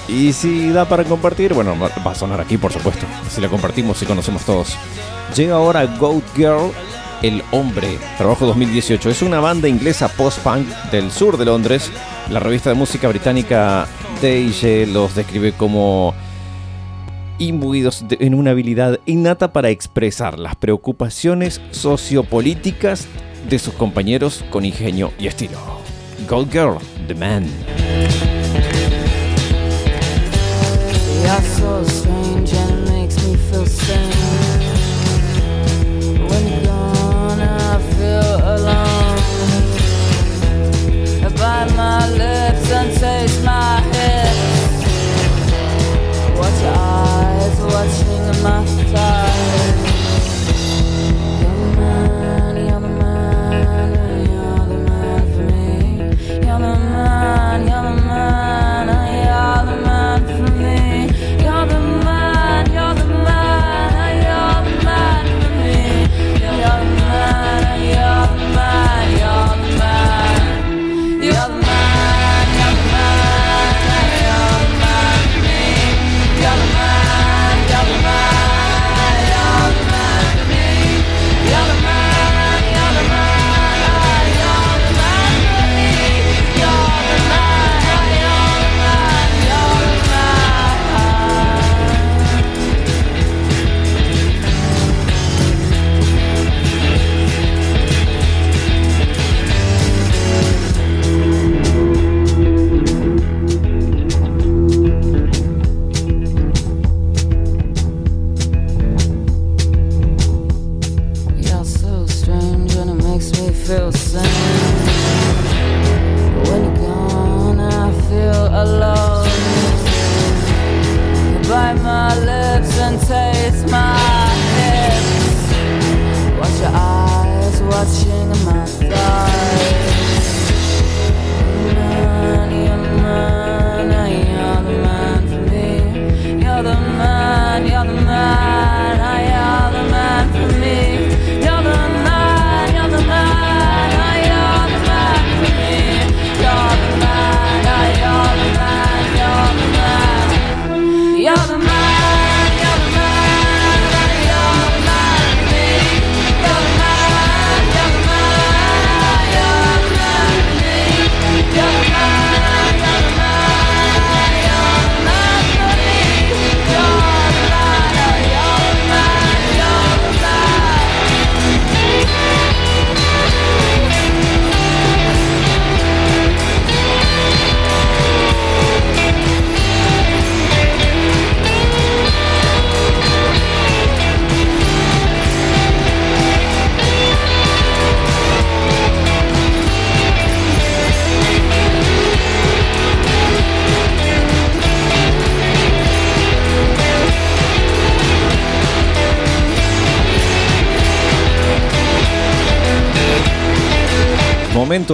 Y si da para compartir, bueno, va a sonar aquí, por supuesto. Si la compartimos y conocemos todos. Llega ahora Goat Girl, El Hombre, trabajo 2018. Es una banda inglesa post-punk del sur de Londres. La revista de música británica DJ los describe como imbuidos en una habilidad innata para expresar las preocupaciones sociopolíticas de sus compañeros con ingenio y estilo. Goat Girl, The Man.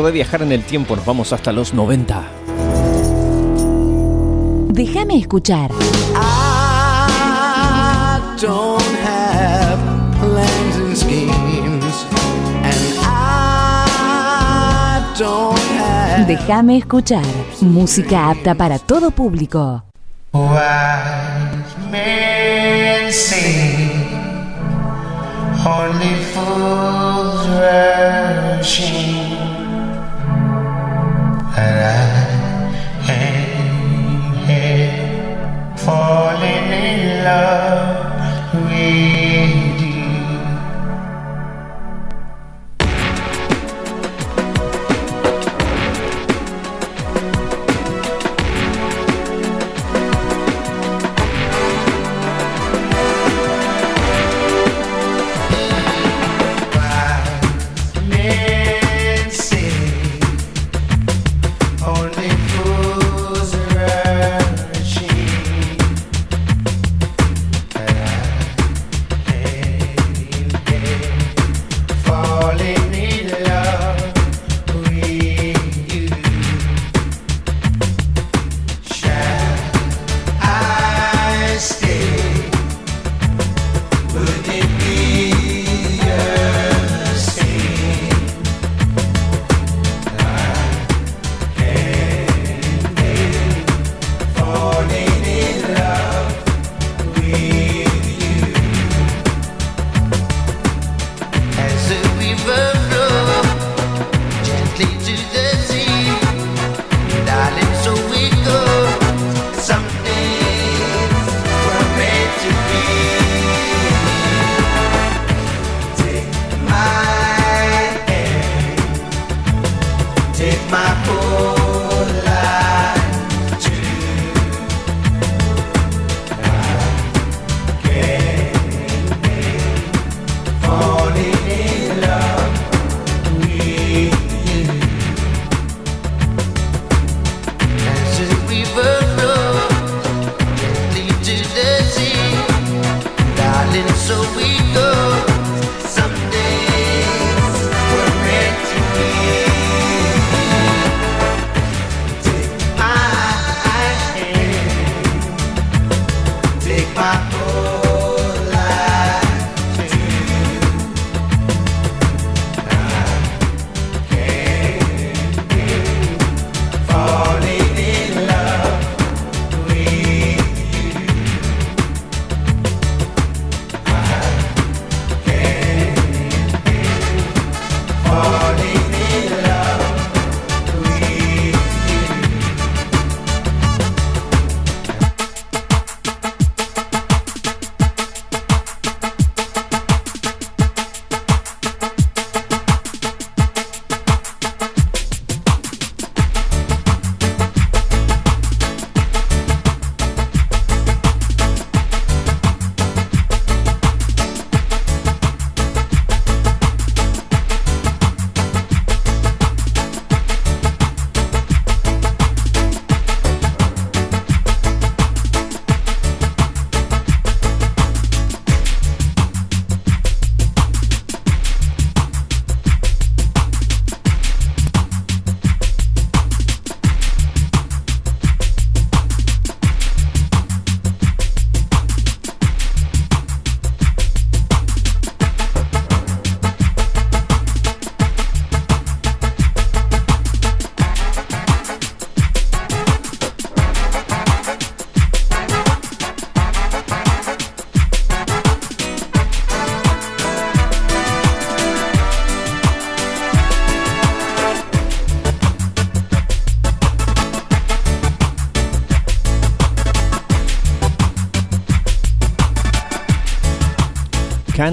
de viajar en el tiempo, nos vamos hasta los 90. Déjame escuchar. I don't have plans and schemes, and I don't have... Déjame escuchar. Música apta para todo público. Only fools rushing.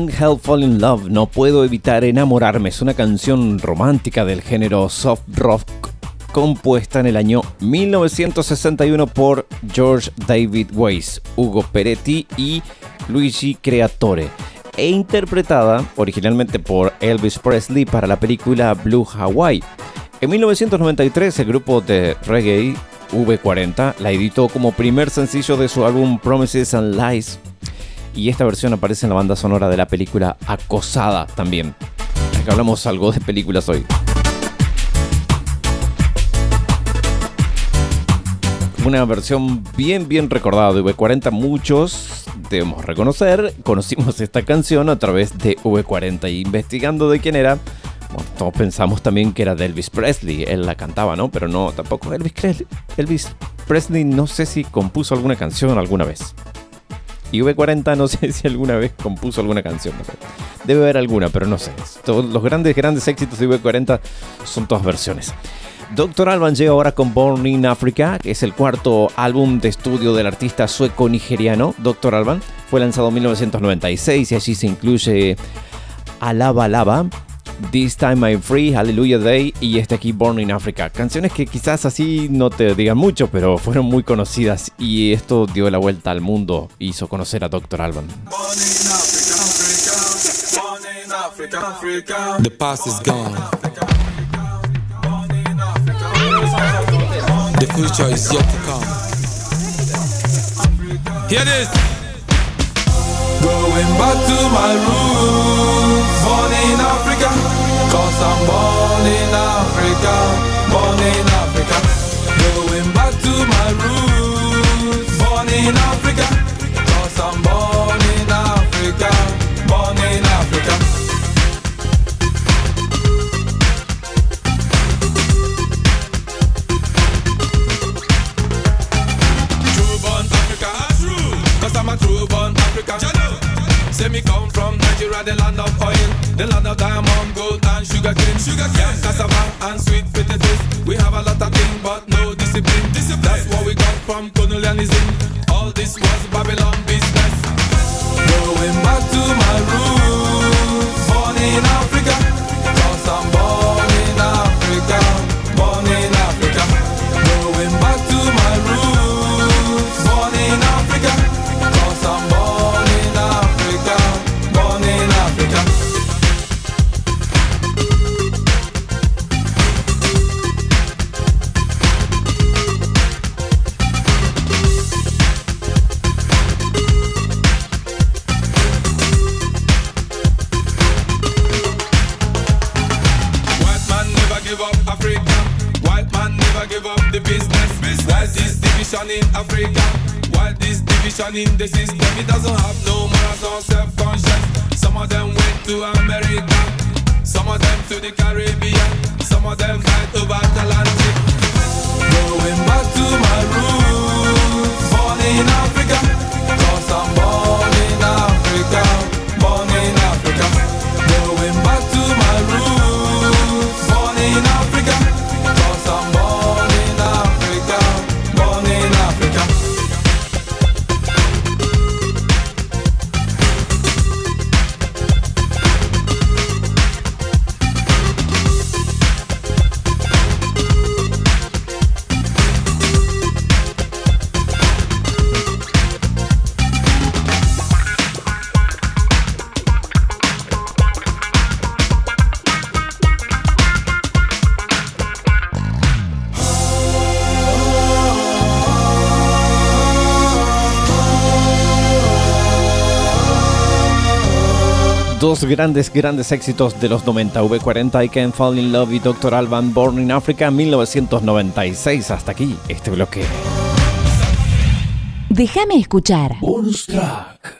Can't Help Fall in Love, no puedo evitar enamorarme, es una canción romántica del género soft rock compuesta en el año 1961 por George David Weiss, Hugo Peretti y Luigi Creatore e interpretada originalmente por Elvis Presley para la película Blue Hawaii. En 1993 el grupo de reggae V40 la editó como primer sencillo de su álbum Promises and Lies y esta versión aparece en la banda sonora de la película Acosada también. Acá hablamos algo de películas hoy. Una versión bien bien recordada de V40, muchos debemos reconocer, conocimos esta canción a través de V40 y investigando de quién era, bueno, todos pensamos también que era de Elvis Presley, él la cantaba, ¿no? Pero no, tampoco Elvis, Cre- Elvis Presley no sé si compuso alguna canción alguna vez. Y V40 no sé si alguna vez compuso alguna canción. Debe haber alguna, pero no sé. Todos los grandes, grandes éxitos de V40 son todas versiones. Dr. Alban llega ahora con Born in Africa, que es el cuarto álbum de estudio del artista sueco-nigeriano. Dr. Alban fue lanzado en 1996 y allí se incluye Alaba Lava, This Time I'm Free, Hallelujah Day y este aquí Born in Africa. Canciones que quizás así no te digan mucho, pero fueron muy conocidas y esto dio la vuelta al mundo, hizo conocer a Dr. Alban. The past is gone. The future is yet to come. Hear this. Going back to my roots, born in Africa. Cause I'm born in Africa, born in Africa. Going back to my roots, born in Africa. Say me come from Nigeria, the land of oil, the land of diamond, gold and sugar cane. Sugar cane, cassava and sweet potatoes. We have a lot of things, but no discipline. discipline. That's what we got from colonialism. All this was Babylon business. Going back to my roots, born in Africa. Cause I'm born this in the system? It doesn't have no morals or self-conscience. Some of them went to America. Some of them to the Caribbean. Some of them died over Atlantic. Going back to my roots. Born in Africa. Dos grandes, grandes éxitos de los 90, V40 I Can Fall in Love y Dr. Alban Born in Africa 1996. Hasta aquí este bloque. Déjame escuchar. Bonus track.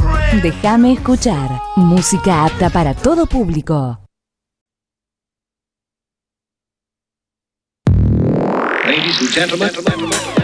Friend. Déjame escuchar. Música apta para todo público. Ladies and gentlemen.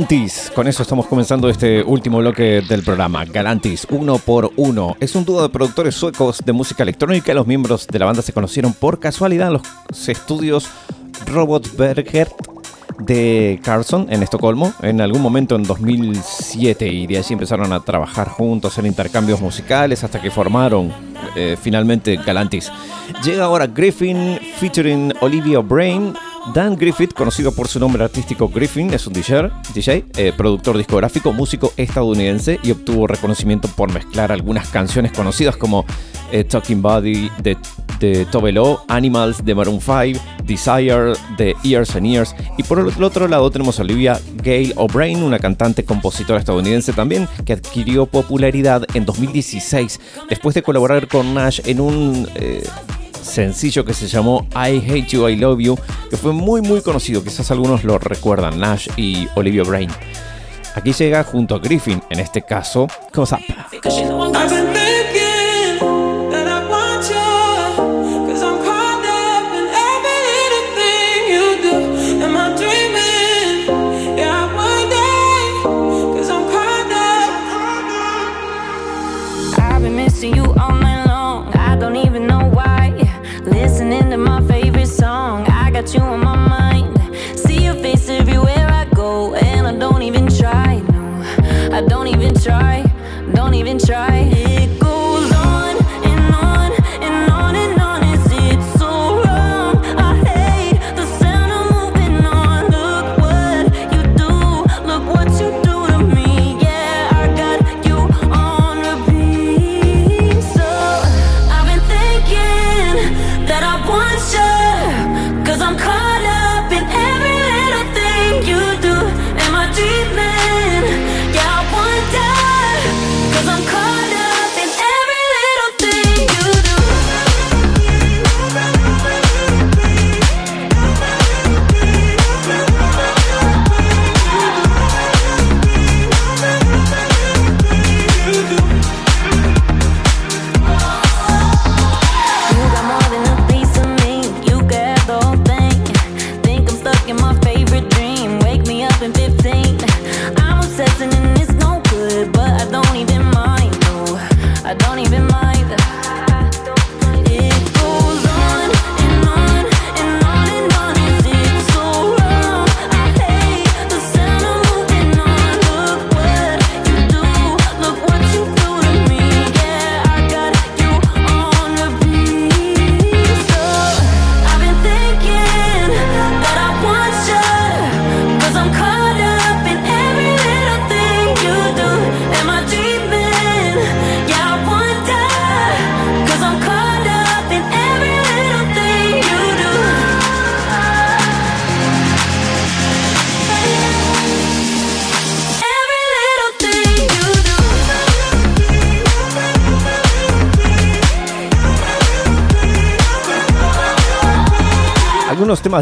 Galantis, con eso estamos comenzando este último bloque del programa. Galantis, uno por uno. Es un dúo de productores suecos de música electrónica. Los miembros de la banda se conocieron por casualidad en los estudios Robot Berger de Carlson en Estocolmo en algún momento en 2007 y de allí empezaron a trabajar juntos en intercambios musicales hasta que formaron eh, finalmente Galantis. Llega ahora Griffin featuring Olivia Brain. Dan Griffith, conocido por su nombre artístico Griffin, es un DJ, DJ eh, productor discográfico, músico estadounidense y obtuvo reconocimiento por mezclar algunas canciones conocidas como eh, Talking Body de, de Tove Lo, Animals de Maroon 5, Desire de Years and Years. Y por el otro lado tenemos a Olivia Gale O'Brien, una cantante compositora estadounidense también que adquirió popularidad en 2016 después de colaborar con Nash en un eh, sencillo que se llamó I Hate You, I Love You, que fue muy muy conocido, quizás algunos lo recuerdan, Nash y Olivia Brain. Aquí llega junto a Griffin, en este caso, Cause Up.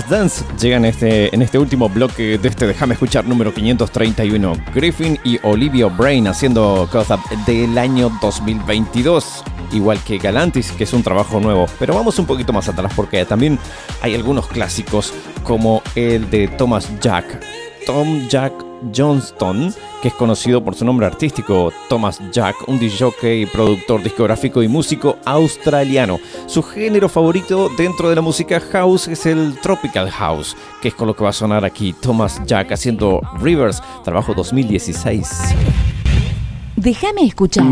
Dance llegan este, en este último bloque de este Déjame escuchar número 531. Griffin y Olivia Brain haciendo Caught Up del año 2022. Igual que Galantis, que es un trabajo nuevo. Pero vamos un poquito más atrás porque también hay algunos clásicos como el de Thomas Jack. Tom Jack Johnston, que es conocido por su nombre artístico, Thomas Jack, un DJ, productor discográfico y músico australiano. Su género favorito dentro de la música house es el tropical house, que es con lo que va a sonar aquí Thomas Jack haciendo Rivers, trabajo 2016. Déjame escuchar.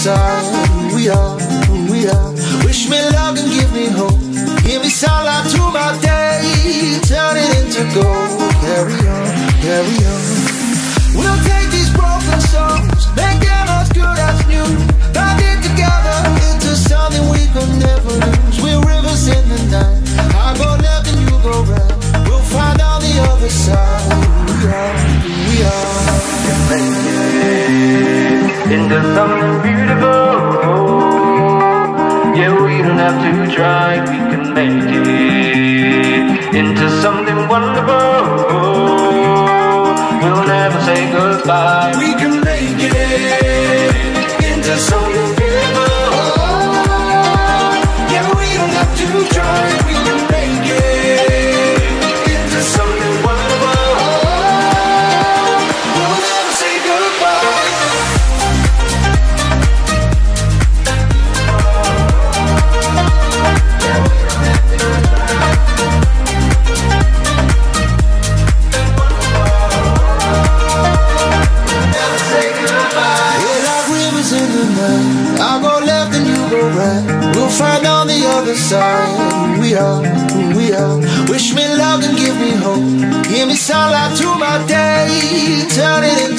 Side who we are, who we are. Wish me luck and give me hope. Give me sunlight to my day. Turn it into gold. Carry on, carry on. We'll take these broken songs, try, we can make it into something wonderful. We'll never say goodbye. We can make it into something beautiful. Yeah, we don't have to try.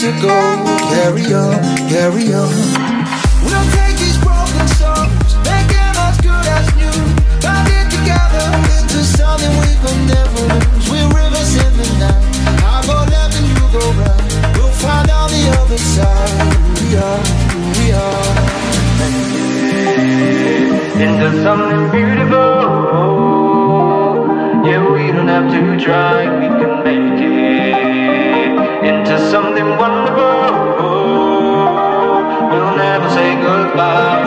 Into gold. Carry on, carry on. We'll take these broken songs, make them as good as new. Bind it together into something we could never lose. We're rivers in the night. I go left and you go right. We'll find on the other side who we are, who we are. into something beautiful. Yeah, we don't have to try, we can make something wonderful. We'll never say goodbye.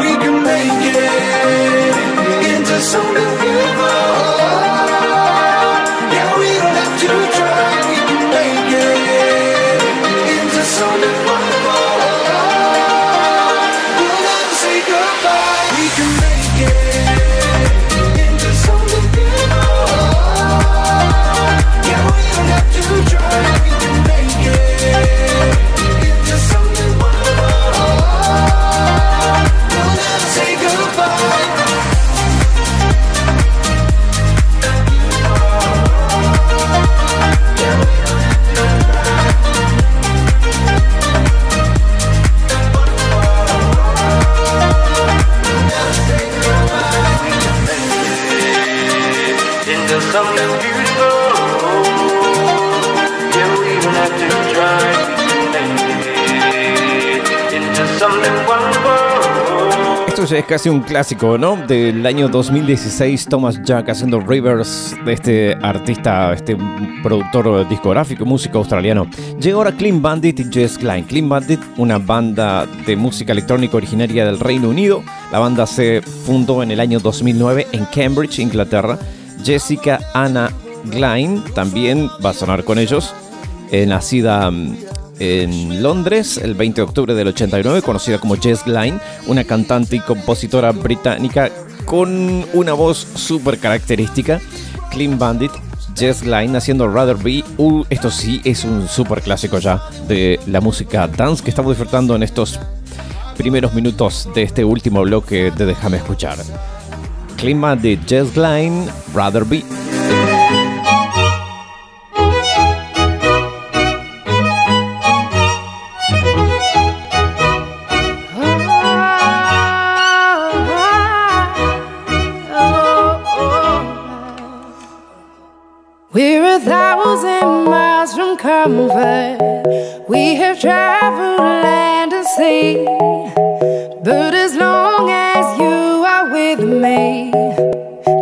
Esto ya es casi un clásico, ¿no? Del año 2016, Thomas Jack haciendo Rivers de este artista, este productor discográfico, músico australiano. Llega ahora Clean Bandit y Jess Klein. Clean Bandit, una banda de música electrónica originaria del Reino Unido. La banda se fundó en el año 2009 en Cambridge, Inglaterra. Jessica Anna Klein también va a sonar con ellos. Eh, nacida mm, en Londres el 20 de octubre del 89, conocida como Jess Glynne, una cantante y compositora británica con una voz súper característica. Clean Bandit, Jess Glynne haciendo Rather Be. Uh, esto sí es un súper clásico ya de la música dance que estamos disfrutando en estos primeros minutos de este último bloque de Déjame escuchar. Clean Bandit, Jess Glynne, Rather Be. Thousand miles from comfort. We have traveled land and sea. But as long as you are with me,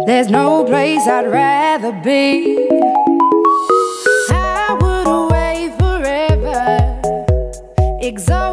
there's no place I'd rather be. I would away forever, exalted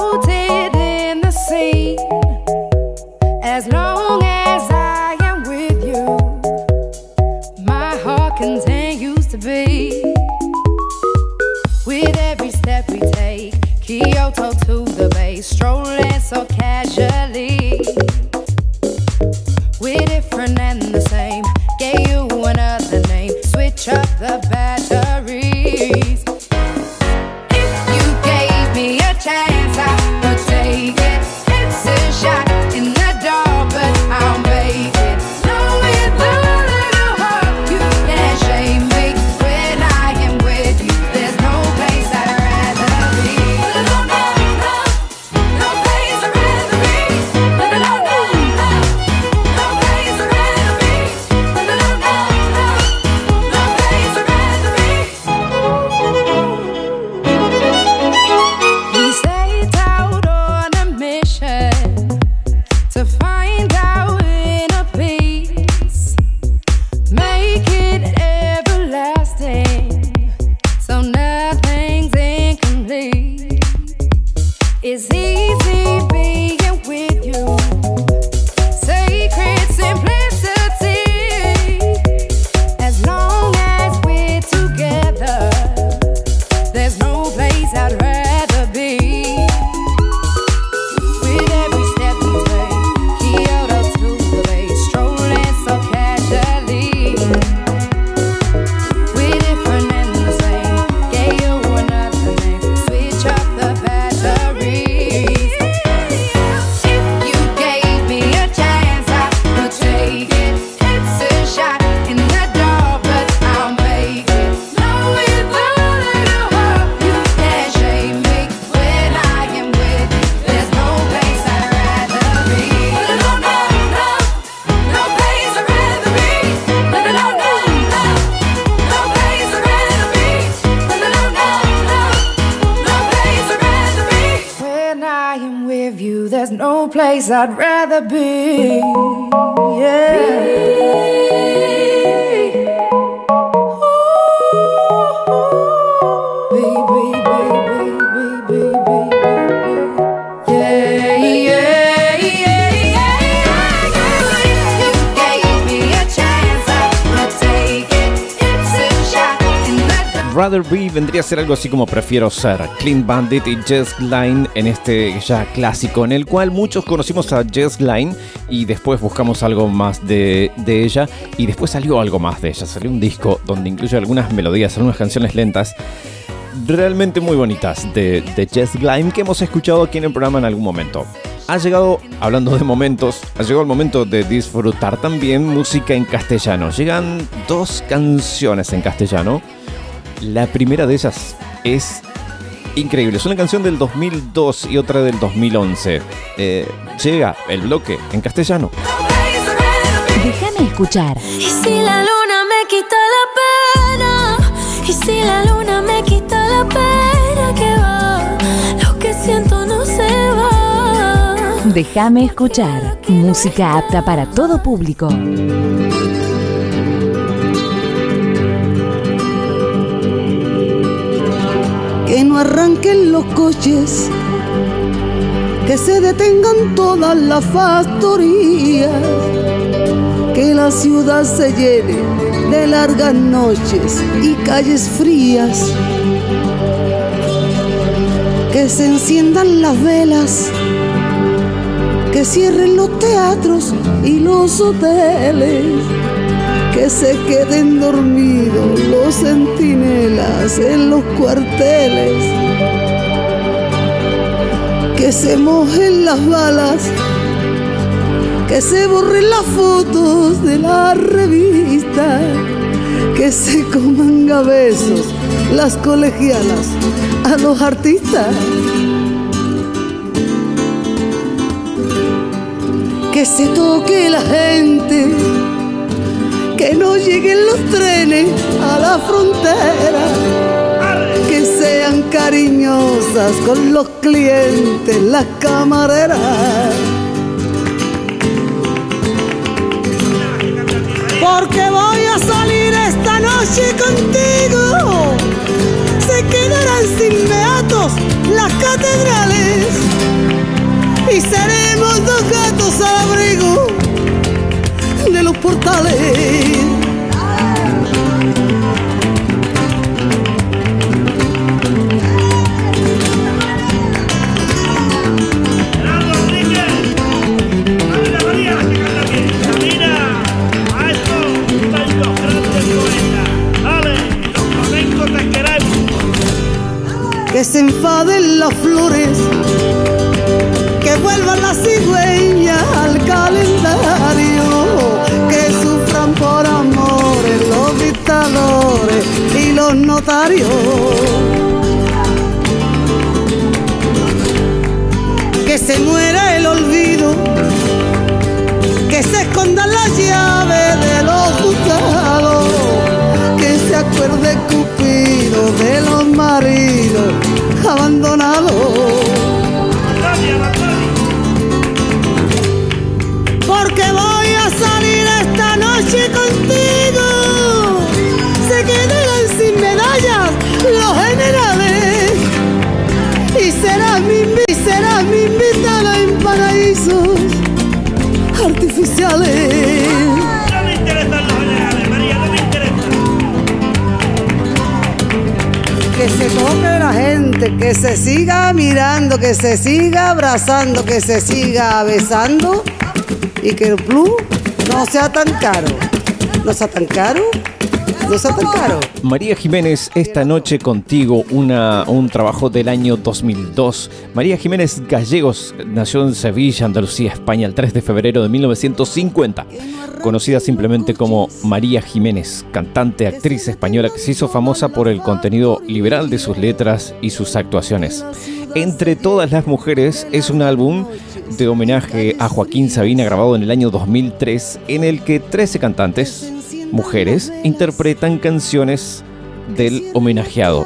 Vendría a ser algo así como Prefiero Ser. Clean Bandit y Jess Line en este ya clásico, en el cual muchos conocimos a Jess Line y después buscamos algo más de, de ella y después salió algo más de ella. Salió un disco donde incluye algunas melodías, algunas canciones lentas realmente muy bonitas de, de Jess Glime que hemos escuchado aquí en el programa en algún momento. Ha llegado, hablando de momentos, ha llegado el momento de disfrutar también música en castellano. Llegan dos canciones en castellano. La primera de ellas es increíble. Es una canción del 2002 y otra del 2011. Eh, llega el bloque en castellano. Déjame escuchar. Y si la luna me quita la pena, y si la luna me quita la pena que va, lo que siento no se va. Déjame escuchar. Música apta para todo público. Arranquen los coches, que se detengan todas las factorías, que la ciudad se llene de largas noches y calles frías, que se enciendan las velas, que cierren los teatros y los hoteles que se queden dormidos los centinelas en los cuarteles, que se mojen las balas, que se borren las fotos de la revista, que se coman a besos las colegialas a los artistas. Que se toque la gente que no lleguen los trenes a la frontera, que sean cariñosas con los clientes, las camareras. Porque voy a salir esta noche contigo. Se quedarán sin beatos las catedrales y seremos dos gatos al abrigo portales. Que se enfaden las flores, que vuelvan las cigüeñas notarios. Que se muera el olvido, que se escondan las llaves de los juzgados, que se acuerde Cupido de los maridos abandonados. Que se toque la gente, que se siga mirando, que se siga abrazando, que se siga besando y que el plus no sea tan caro. No sea tan caro, María Jiménez, esta noche contigo, una, un trabajo del año 2002. María Jiménez Gallegos nació en Sevilla, Andalucía, España, el 3 de febrero de 1950. Conocida simplemente como María Jiménez, cantante, actriz española que se hizo famosa por el contenido liberal de sus letras y sus actuaciones. Entre todas las mujeres es un álbum de homenaje a Joaquín Sabina grabado en el año 2003 en el que 13 cantantes, mujeres, interpretan canciones del homenajeado.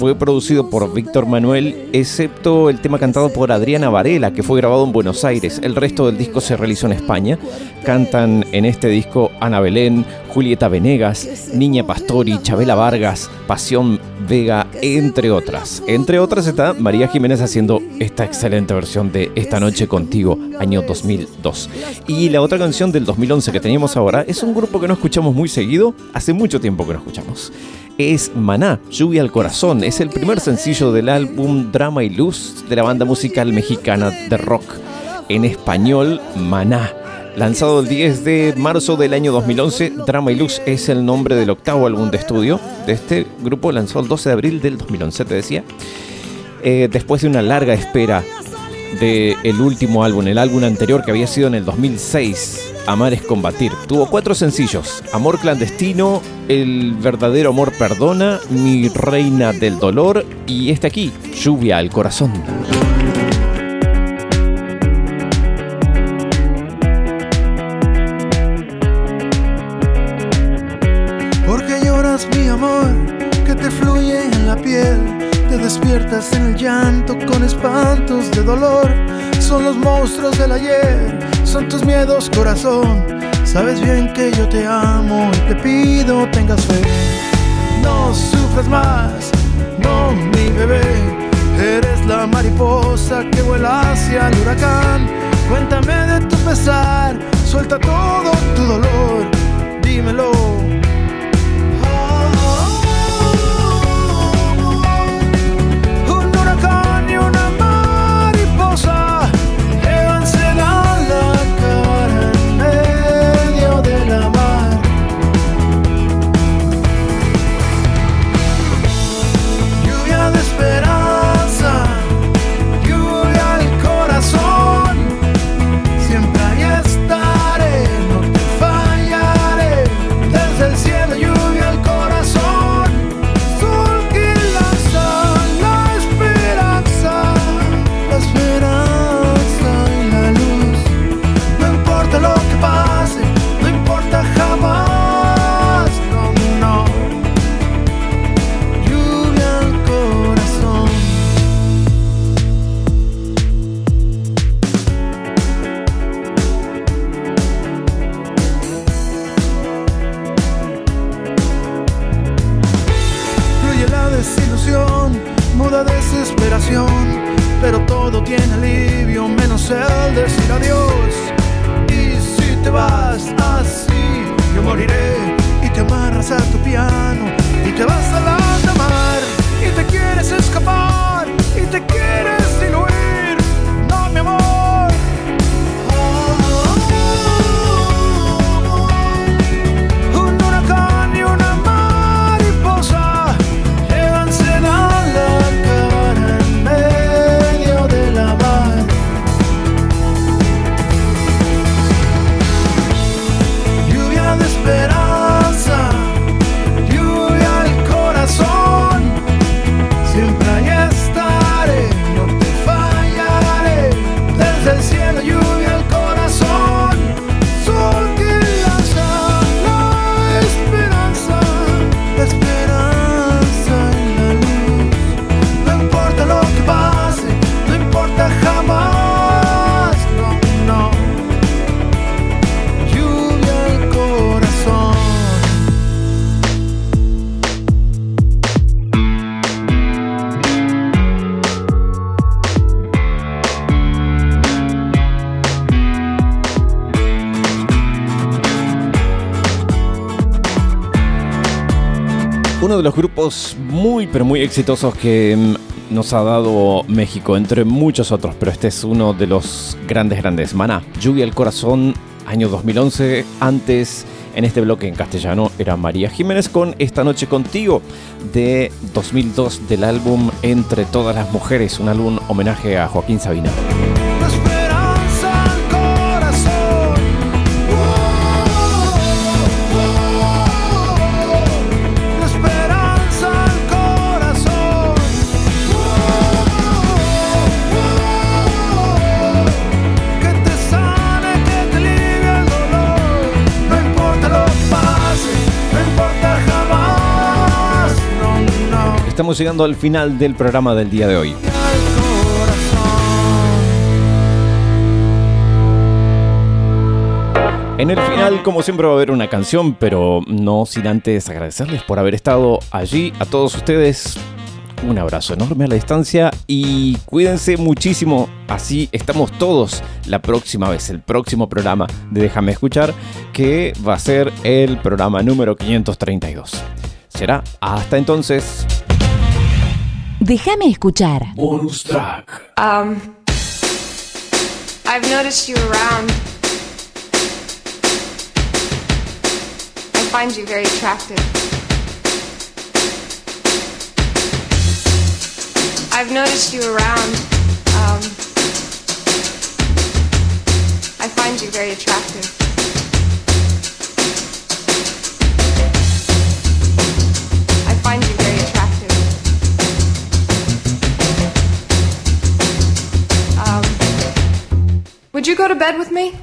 Fue producido por Víctor Manuel, excepto el tema cantado por Adriana Varela, que fue grabado en Buenos Aires. El resto del disco se realizó en España. Cantan en este disco Ana Belén, Julieta Venegas, Niña Pastori, Chabela Vargas, Pasión Vega, entre otras. Entre otras está María Jiménez haciendo esta excelente versión de Esta Noche Contigo, año 2002. Y la otra canción del 2011 que teníamos ahora es un grupo que no escuchamos muy seguido, hace mucho tiempo que no escuchamos. Es Maná, Lluvia al Corazón. Es el primer sencillo del álbum Drama y Luz de la banda musical mexicana de rock en español Maná. Lanzado el 10 de marzo del año 2011, Drama y Luz es el nombre del octavo álbum de estudio de este grupo, lanzado el 12 de abril del 2011, te decía. Eh, después de una larga espera del último álbum, el álbum anterior que había sido en el 2006, Amar es combatir. Tuvo cuatro sencillos, Amor clandestino, El verdadero amor perdona, Mi reina del dolor y este aquí, Lluvia al corazón. Monstruos del ayer, son tus miedos corazón. Sabes bien que yo te amo y te pido tengas fe. No sufras más, no mi bebé. Eres la mariposa que vuela hacia el huracán. Cuéntame de tu pesar, suelta todo tu dolor, dímelo. De los grupos muy pero muy exitosos que mm, nos ha dado México, entre muchos otros, pero este es uno de los grandes, grandes. Maná, Lluvia al Corazón, año 2011. Antes, en este bloque en castellano, era María Jiménez con Esta Noche Contigo, de 2002 del álbum Entre Todas las Mujeres, un álbum homenaje a Joaquín Sabina. Estamos llegando al final del programa del día de hoy. En el final, como siempre, va a haber una canción, pero no sin antes agradecerles por haber estado allí. A todos ustedes, un abrazo enorme a la distancia y cuídense muchísimo. Así estamos todos la próxima vez, el próximo programa de Déjame Escuchar, que va a ser el programa número 532. Será hasta entonces. Déjame escuchar. Bonus track. Um, I've noticed you around. I find you very attractive. I've noticed you around. Um, I find you very attractive. Would you go to bed with me?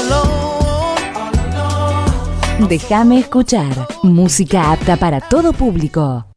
Alone. Déjame escuchar. Música apta para todo público.